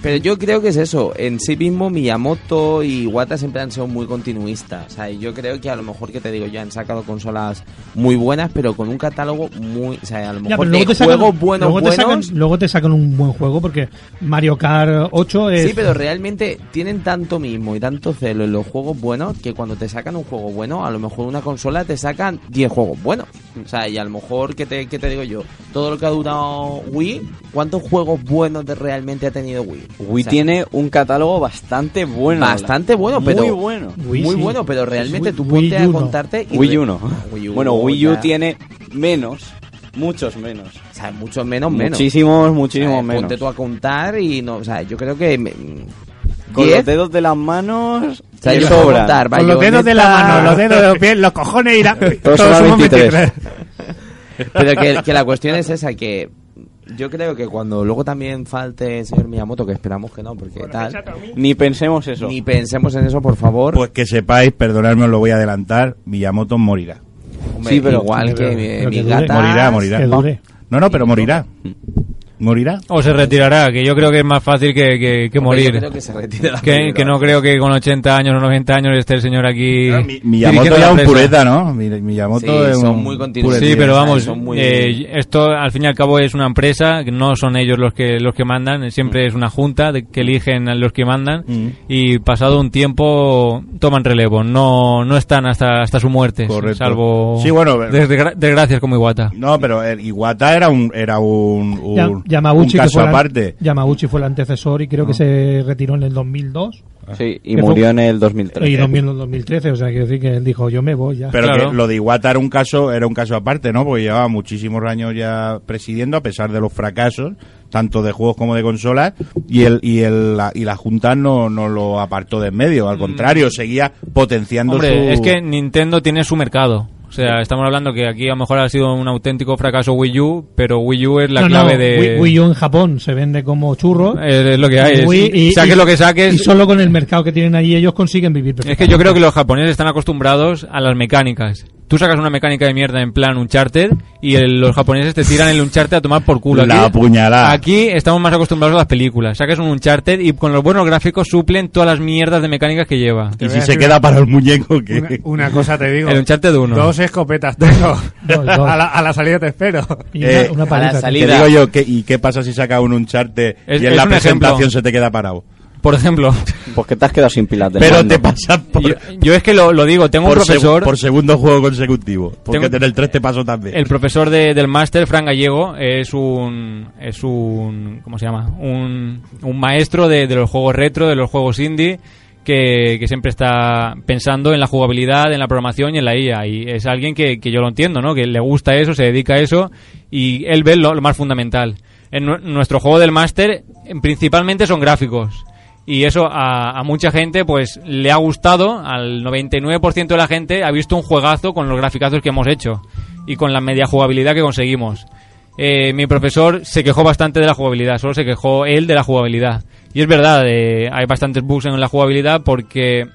Pero yo creo que es eso. En sí mismo, Miyamoto y Iwata siempre han sido muy continuistas. O sea, yo creo que a lo mejor, que te digo yo, han sacado consolas muy buenas, pero con un catálogo muy. O sea, a lo Ya, mejor de luego te sacan- juegos buenos, luego te sacan- buenos. luego te sacan un buen juego porque Mario Kart 8 es... Sí, pero realmente tienen tanto mismo y tanto celo en los juegos buenos que cuando te sacan un juego bueno, a lo mejor una consola te sacan 10 juegos buenos. O sea, y a lo mejor, ¿qué te, qué te digo yo? Todo lo que ha durado Wii, ¿cuántos juegos buenos de realmente ha tenido Wii? Wii O sea, tiene un catálogo bastante bueno. Bastante bueno, pero Muy bueno. muy bueno, pero realmente tú Wii ponte a contarte y Wii U no. Wii U Bueno, Wii U ya- tiene menos, muchos menos. O sea, muchos menos, menos. Muchísimos, muchísimos O sea, menos. Ponte tú a contar y no, o sea, yo creo que me- Con 10, los dedos de las manos sobran. contar, Con los dedos de la mano, los dedos de los pies, los cojones la... Todos son 23. Pero que, que la cuestión es esa, que yo creo que cuando luego también falte el señor Miyamoto, que esperamos que no, porque tal, Ni pensemos eso. ni pensemos en eso, por favor. Pues que sepáis, perdonadme, os lo voy a adelantar, Miyamoto morirá. Hombre, sí, pero- igual que mi, gata... Morirá, morirá. No, no, pero morirá. ¿Morirá? O se retirará, que yo creo que es más fácil que, que, morir. yo creo que se Que, no creo que con 80 años o 90 años esté el señor aquí. Mi- Miyamoto ya un pureta, ¿no? Mi- Miyamoto Sí, es son un muy. Sí, pero vamos, son muy- eh, esto al fin y al cabo es una empresa, no son ellos los que los que mandan, siempre es una junta de, que eligen a los que mandan Mm. y pasado un tiempo toman relevo, no no están hasta hasta su muerte, Correcto. salvo Sí, bueno, desgra- desgracias como Iwata. No, pero Iwata era un era un, un, Ya- un Yamauchi, que fue el fue antecesor y creo que se retiró en el 2002. Sí, y murió fue- en el 2013. Y 2000 en el 2013, o sea, quiero decir que él dijo, yo me voy ya. Pero Claro. que lo de Iwata era un caso era un caso aparte, ¿no? Porque llevaba muchísimos años ya presidiendo a pesar de los fracasos. tanto de juegos como de consolas, y el y el la, y la Junta no, no lo apartó de en medio, al contrario, seguía potenciando Hombre, su... es que Nintendo tiene su mercado. O sea, estamos hablando que aquí a lo mejor ha sido un auténtico fracaso Wii U, pero Wii U es la No, no, clave de... Wii, Wii U en Japón se vende como churro. Es, es lo que hay. Wii- saques lo que saques. Y solo con el mercado que tienen allí ellos consiguen vivir Es que yo creo que los japoneses están acostumbrados a las mecánicas. Tú sacas una mecánica de mierda en plan Uncharted y el- los japoneses te tiran el Uncharted a tomar por culo. La puñalada. Aquí estamos más acostumbrados a las películas. Sacas un Uncharted y con los buenos gráficos suplen todas las mierdas de mecánicas que lleva. Y si se queda para el muñeco, que... Una, una cosa te digo. El Uncharted 1. Dos escopetas tengo. Dos, dos. A, la, a la salida te espero. Y Eh, una, una palita. Te digo yo, ¿qué, ¿y qué pasa si saca un Uncharted Es- y en la presentación ejemplo. se te queda parado? Por ejemplo. Pues que te has quedado sin pilas de Pero mando. te pasa por, Yo, yo es que lo, lo digo, tengo un seg- profesor... por segundo juego consecutivo. Porque Tengo- en el 3 te pasó también. El profesor de- del máster, Fran Gallego, es un, es un, ¿cómo se llama? Un, un maestro de, de los juegos retro, de los juegos indie, que, que siempre está pensando en la jugabilidad, en la programación y en la IA. Y es alguien que, que yo lo entiendo, ¿no? Que le gusta eso, se dedica a eso y él ve lo, lo más fundamental. En nu- nuestro juego del máster, en- principalmente son gráficos. Y eso a, a mucha gente pues le ha gustado, al 99% de la gente ha visto un juegazo con los graficazos que hemos hecho y con la media jugabilidad que conseguimos. Eh, mi profesor se quejó bastante de la jugabilidad, solo se quejó él de la jugabilidad. Y es verdad, eh, hay bastantes bugs en la jugabilidad porque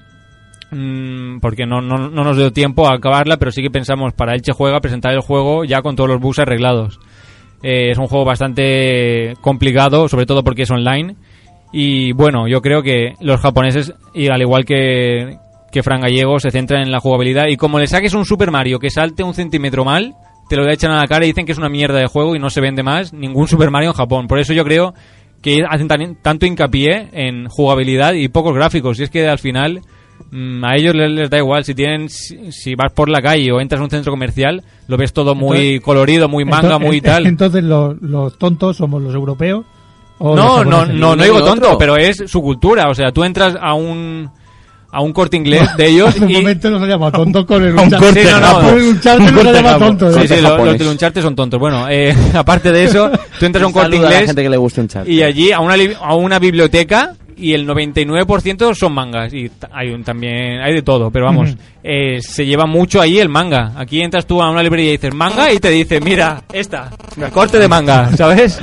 mm, porque no, no, no nos dio tiempo a acabarla, pero sí que pensamos para Elche Juega presentar el juego ya con todos los bugs arreglados. Eh, es un juego bastante complicado, sobre todo porque es online. Y bueno, yo creo que los japoneses, y al igual que, que Fran Gallego, se centran en la jugabilidad. Y como le saques un Super Mario que salte un centímetro mal, te lo echan a la cara y dicen que es una mierda de juego y no se vende más ningún Super Mario en Japón. Por eso yo creo que hacen tan- tanto hincapié en jugabilidad y pocos gráficos. Y es que al final mm, a ellos les, les da igual. Si tienen si, si vas por la calle o entras a un centro comercial, lo ves todo muy colorido, muy manga, Entonces- muy tal. Entonces los, los tontos somos los europeos. O los No, no, no, no digo tonto, pero es su cultura. O sea, tú entras a un a un corte inglés de ellos un y momento nos ha llamado tontos con el A un corte Sí, no, no, japo. con el Uncharted nos ha llamado japo. tontos. Sí, sí, lo- los japonés. del Uncharted son tontos. Bueno, eh, aparte de eso, tú entras a un corte Saluda a la inglés gente que le gusta y allí a una, a una biblioteca y el 99% son mangas y hay un, también hay de todo, pero vamos, eh, se lleva mucho ahí el manga. Aquí entras tú a una librería y dices manga y te dice, mira, esta, corte de manga, ¿sabes?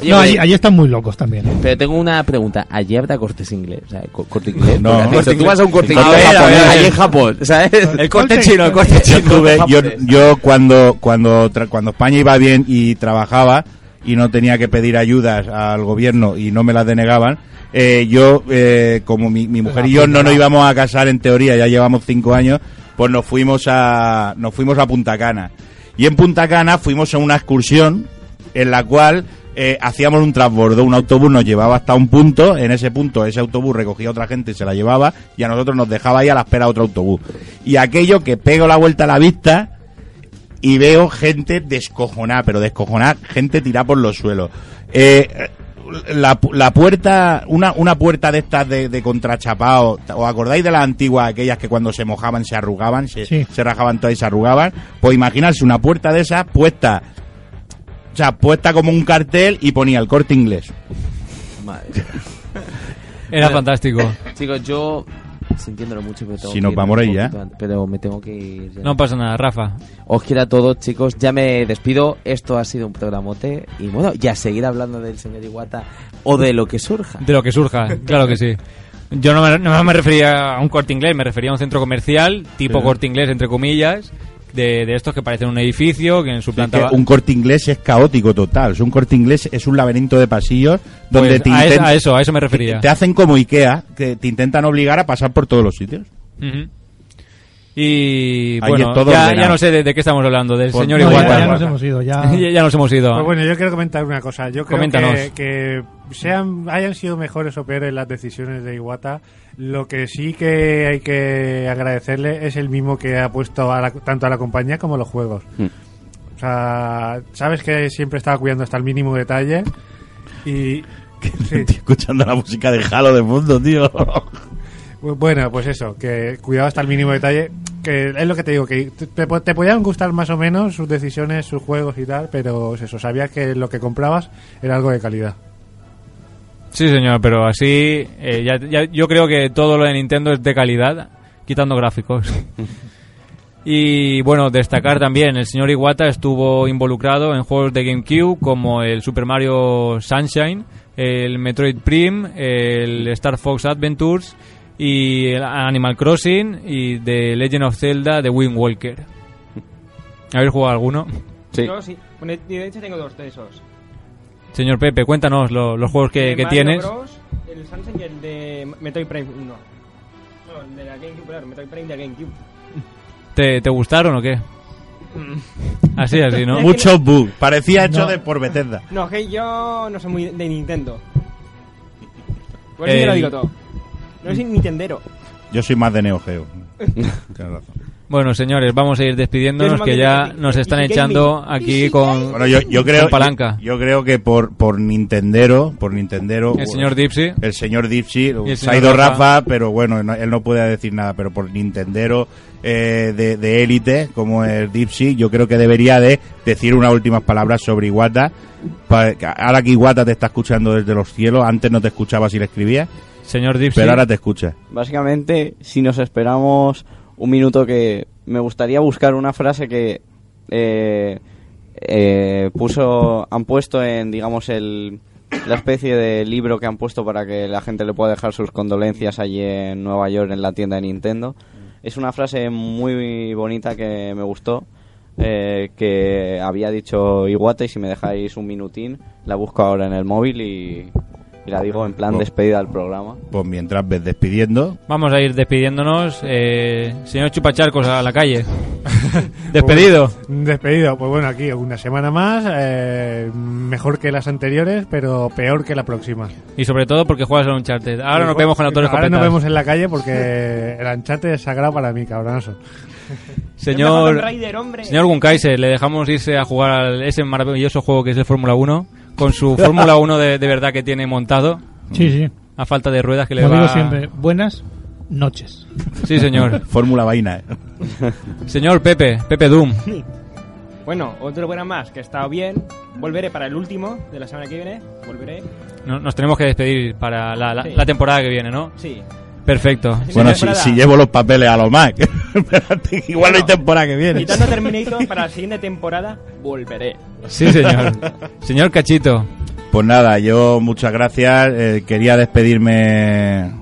Oye, No, allí, allí están muy locos también. Pero tengo una pregunta. ¿Allí habrá cortes inglés? O sea, co- ¿corte inglés? No. Corte tú vas a un corte inglés. inglés A ver, ver, allí en Japón, ¿sabes? El corte chino, el corte yo, chino. tuve- yo, yo cuando cuando tra- cuando España iba bien y trabajaba y no tenía que pedir ayudas al gobierno y no me las denegaban eh, yo eh, como mi, mi mujer y yo no nos íbamos a casar en teoría ya llevamos cinco años pues nos fuimos a nos fuimos a Punta Cana y en Punta Cana fuimos a una excursión en la cual eh, hacíamos un transbordo, un autobús nos llevaba hasta un punto, en ese punto ese autobús recogía a otra gente y se la llevaba y a nosotros nos dejaba ahí a la espera otro autobús. Y aquello que pego la vuelta a la vista y veo gente descojonada, pero descojonada, gente tirada por los suelos. Eh, la, la puerta, una, una puerta de estas de, de contrachapado, ¿os acordáis de las antiguas, aquellas que cuando se mojaban se arrugaban, se, Sí. se rajaban todas y se arrugaban? Pues imaginarse una puerta de esas puesta, o sea, puesta como un cartel y ponía el corte inglés. Madre. Era Bueno, fantástico. Chicos, yo sintiéndolo mucho, pero tengo Si que nos vamos ahí antes, Pero me tengo que ir. ya. No pasa nada, Rafa. Os quiero a todos, chicos. Ya me despido. Esto ha sido un programote. Y bueno, ya seguir hablando del señor Iwata o de lo que surja. De lo que surja, claro que sí. Yo no me, no me refería a un corte inglés, me refería a un centro comercial, tipo Sí. corte inglés, entre comillas, de, de estos que parecen un edificio, que en su planta... Que un corte inglés es caótico total. O sea, un corte inglés es un laberinto de pasillos donde Pues te a, intent- a eso, a eso me refería. te hacen como Ikea, que te intentan obligar a pasar por todos los sitios. Y Ahí bueno, ya, no sé de, de qué estamos hablando, del Pues señor No, ya, Iguata. ya nos hemos ido. Ya, ya, ya nos hemos ido. Pues bueno, yo quiero comentar una cosa. Yo creo Coméntanos. que, que sean, hayan sido mejores o peores las decisiones de Iwata. Lo que sí que hay que agradecerle es el mismo que ha puesto a la- tanto a la compañía como a los juegos. Mm. O sea, sabes que siempre estaba cuidando hasta el mínimo detalle. Y. sí. Estoy escuchando la música de Halo de fondo, tío. Bu- Bueno, pues eso, que cuidado hasta el mínimo detalle. Que es lo que te digo, que te podían gustar más o menos sus decisiones, sus juegos y tal, pero es eso, sabías que lo que comprabas era algo de calidad. Sí, señor, pero así eh, ya, ya- yo creo que todo lo de Nintendo es de calidad, quitando gráficos. y bueno, destacar también, el señor Iwata estuvo involucrado en juegos de GameCube como el Super Mario Sunshine, el Metroid Prime, el Star Fox Adventures y el Animal Crossing y The Legend of Zelda de Wind Walker. ¿Habéis jugado alguno? Yo sí. Bueno, de hecho tengo dos de esos. Señor Pepe, cuéntanos lo- los juegos que, que Mario tienes. Bros, el Sunshine y el de Metroid Prime 1. No, el de la GameCube, claro, Metroid Prime de GameCube. ¿Te, te gustaron o qué? Así, así, ¿no? Muchos bugs. Parecía hecho No. de por Bethesda. No, que yo no soy muy de Nintendo. Por eso El- te lo digo todo. No soy Nintendero. Yo soy más de Neo Geo. Tienes razón. Bueno, señores, vamos a ir despidiéndonos que ya nos están echando aquí con, Bueno, yo, yo creo con palanca. Yo, yo creo que por por Nintendero, por Nintendero El señor Dipsy. el señor Dipsy, el se ha ido Rafa. Rafa, pero bueno, no- él no puede decir nada, pero por Nintendero eh, de de élite como el Dipsy, yo creo que debería de decir unas últimas palabras sobre Iwata. Ahora que Iwata te está escuchando desde los cielos, antes no te escuchaba si le escribías, Señor Dipsy. pero ahora te escucha. Básicamente, si nos esperamos un minuto que me gustaría buscar una frase que eh, eh, puso, han puesto en, digamos, el, la especie de libro que han puesto para que la gente le pueda dejar sus condolencias allí en Nueva York en la tienda de Nintendo. Es una frase muy bonita que me gustó. eh, que había dicho Iwata y si me dejáis un minutín la busco ahora en el móvil y, y la digo en plan Pues- despedida del programa Pues mientras ves despidiendo, Vamos a ir despidiéndonos. Eh, señor Chupacharcos a la calle. Despedido. Pues, despedido. Pues bueno, aquí una semana más. eh, mejor que las anteriores, pero peor que la próxima. Y sobre todo porque juegas a Uncharted. Ahora nos vemos con autores Ahora nos vemos en la calle porque el anchate es sagrado para mí, cabronazo. Señor, hombre. señor Gunkaiser, le dejamos irse a jugar a ese maravilloso juego que es el Fórmula 1. Con su Fórmula 1 de, de verdad que tiene montado. Sí, sí. A falta de ruedas que le Como va... digo siempre, buenas noches. Sí, señor. Fórmula Vaina. ¿eh? Señor Pepe, Pepe Doom. Bueno, otro programa más que ha estado bien. Volveré para el último de la semana que viene. Volveré. No- Nos tenemos que despedir para la, la- Sí. la temporada que viene, ¿no? Sí. Perfecto. Bueno, si, si llevo los papeles a lo que igual no hay temporada que viene. Quitando Terminator para la siguiente temporada, volveré. Sí, señor. señor Cachito. Pues nada, yo muchas gracias. eh, quería despedirme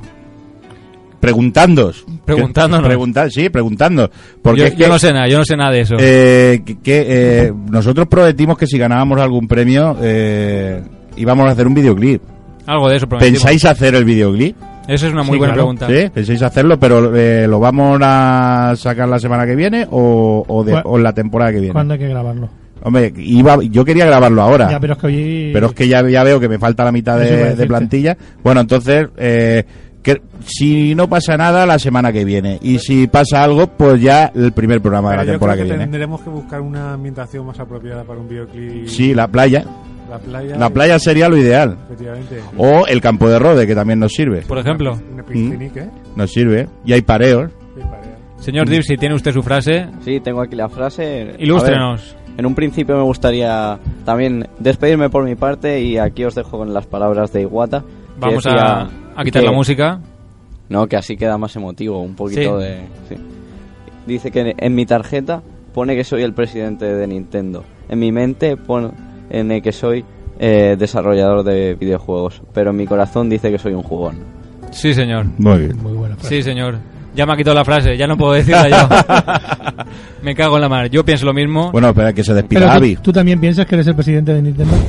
preguntándos. Preguntándonos. Preguntar, sí, preguntando. Porque yo, es yo que, no sé nada, yo no sé nada de eso. eh, que, que, eh, nosotros prometimos que si ganábamos algún premio eh, íbamos a hacer un videoclip. Algo de eso prometimos. ¿Pensáis hacer el videoclip? Eso es una muy Sí, buena claro. pregunta. ¿Sí? ¿Pensáis hacerlo? ¿Pero eh, lo vamos a sacar la semana que viene o, o, de- ¿Cuál- o la temporada que viene? ¿Cuándo hay que grabarlo? Hombre, iba, yo quería grabarlo ahora. Ya, pero es que hoy... Pero es que ya, ya veo que me falta la mitad de, plantilla. Bueno, entonces, eh, que, si no pasa nada, la semana que viene. Y si pasa algo, pues ya el primer programa de la yo temporada creo que que viene. tendremos que buscar una ambientación más apropiada para un videoclip. Sí, la playa. La playa. La playa sería lo ideal. Efectivamente. O el campo de rode, que también nos sirve. Por ejemplo. Una picnic, ¿eh? Nos sirve. Y hay pareos. Sí, para- Señor Dipsy, ¿tiene usted su frase? Sí, tengo aquí la frase. Ilústrenos. En un principio me gustaría también despedirme por mi parte y aquí os dejo con las palabras de Iwata. Vamos a, a quitar que- la música. No, que así queda más emotivo, un poquito Sí. de... sí. Dice que en mi tarjeta pone que soy el presidente de Nintendo. En mi mente pone en que soy eh, desarrollador de videojuegos, pero mi corazón dice que soy un jugón. Sí, señor. Muy bien. Muy buena frase. Sí, señor. Ya me ha quitado la frase, ya no puedo decirla yo. me cago en la mar. Yo pienso lo mismo. Bueno, espera, que se despida Pero tú, Avi. tú también piensas que eres el presidente de Nintendo.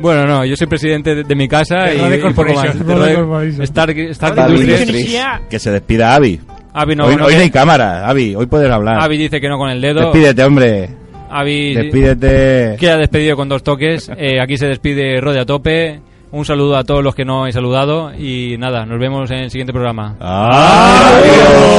Bueno, no, yo soy presidente de, de mi casa De y, y poco Corporation. más. De Corporation. Stark, Stark Rode Industries. Industries. Que se despida Avi. Avi no, hoy no hoy no hay cámara, Avi. Hoy puedes hablar. Avi dice que no con el dedo. Despídete, hombre. Avi Despídete. queda despedido con dos toques. Eh, aquí se despide Rode a tope. Un saludo a todos los que no he saludado. Y nada, nos vemos en el siguiente programa. Adiós.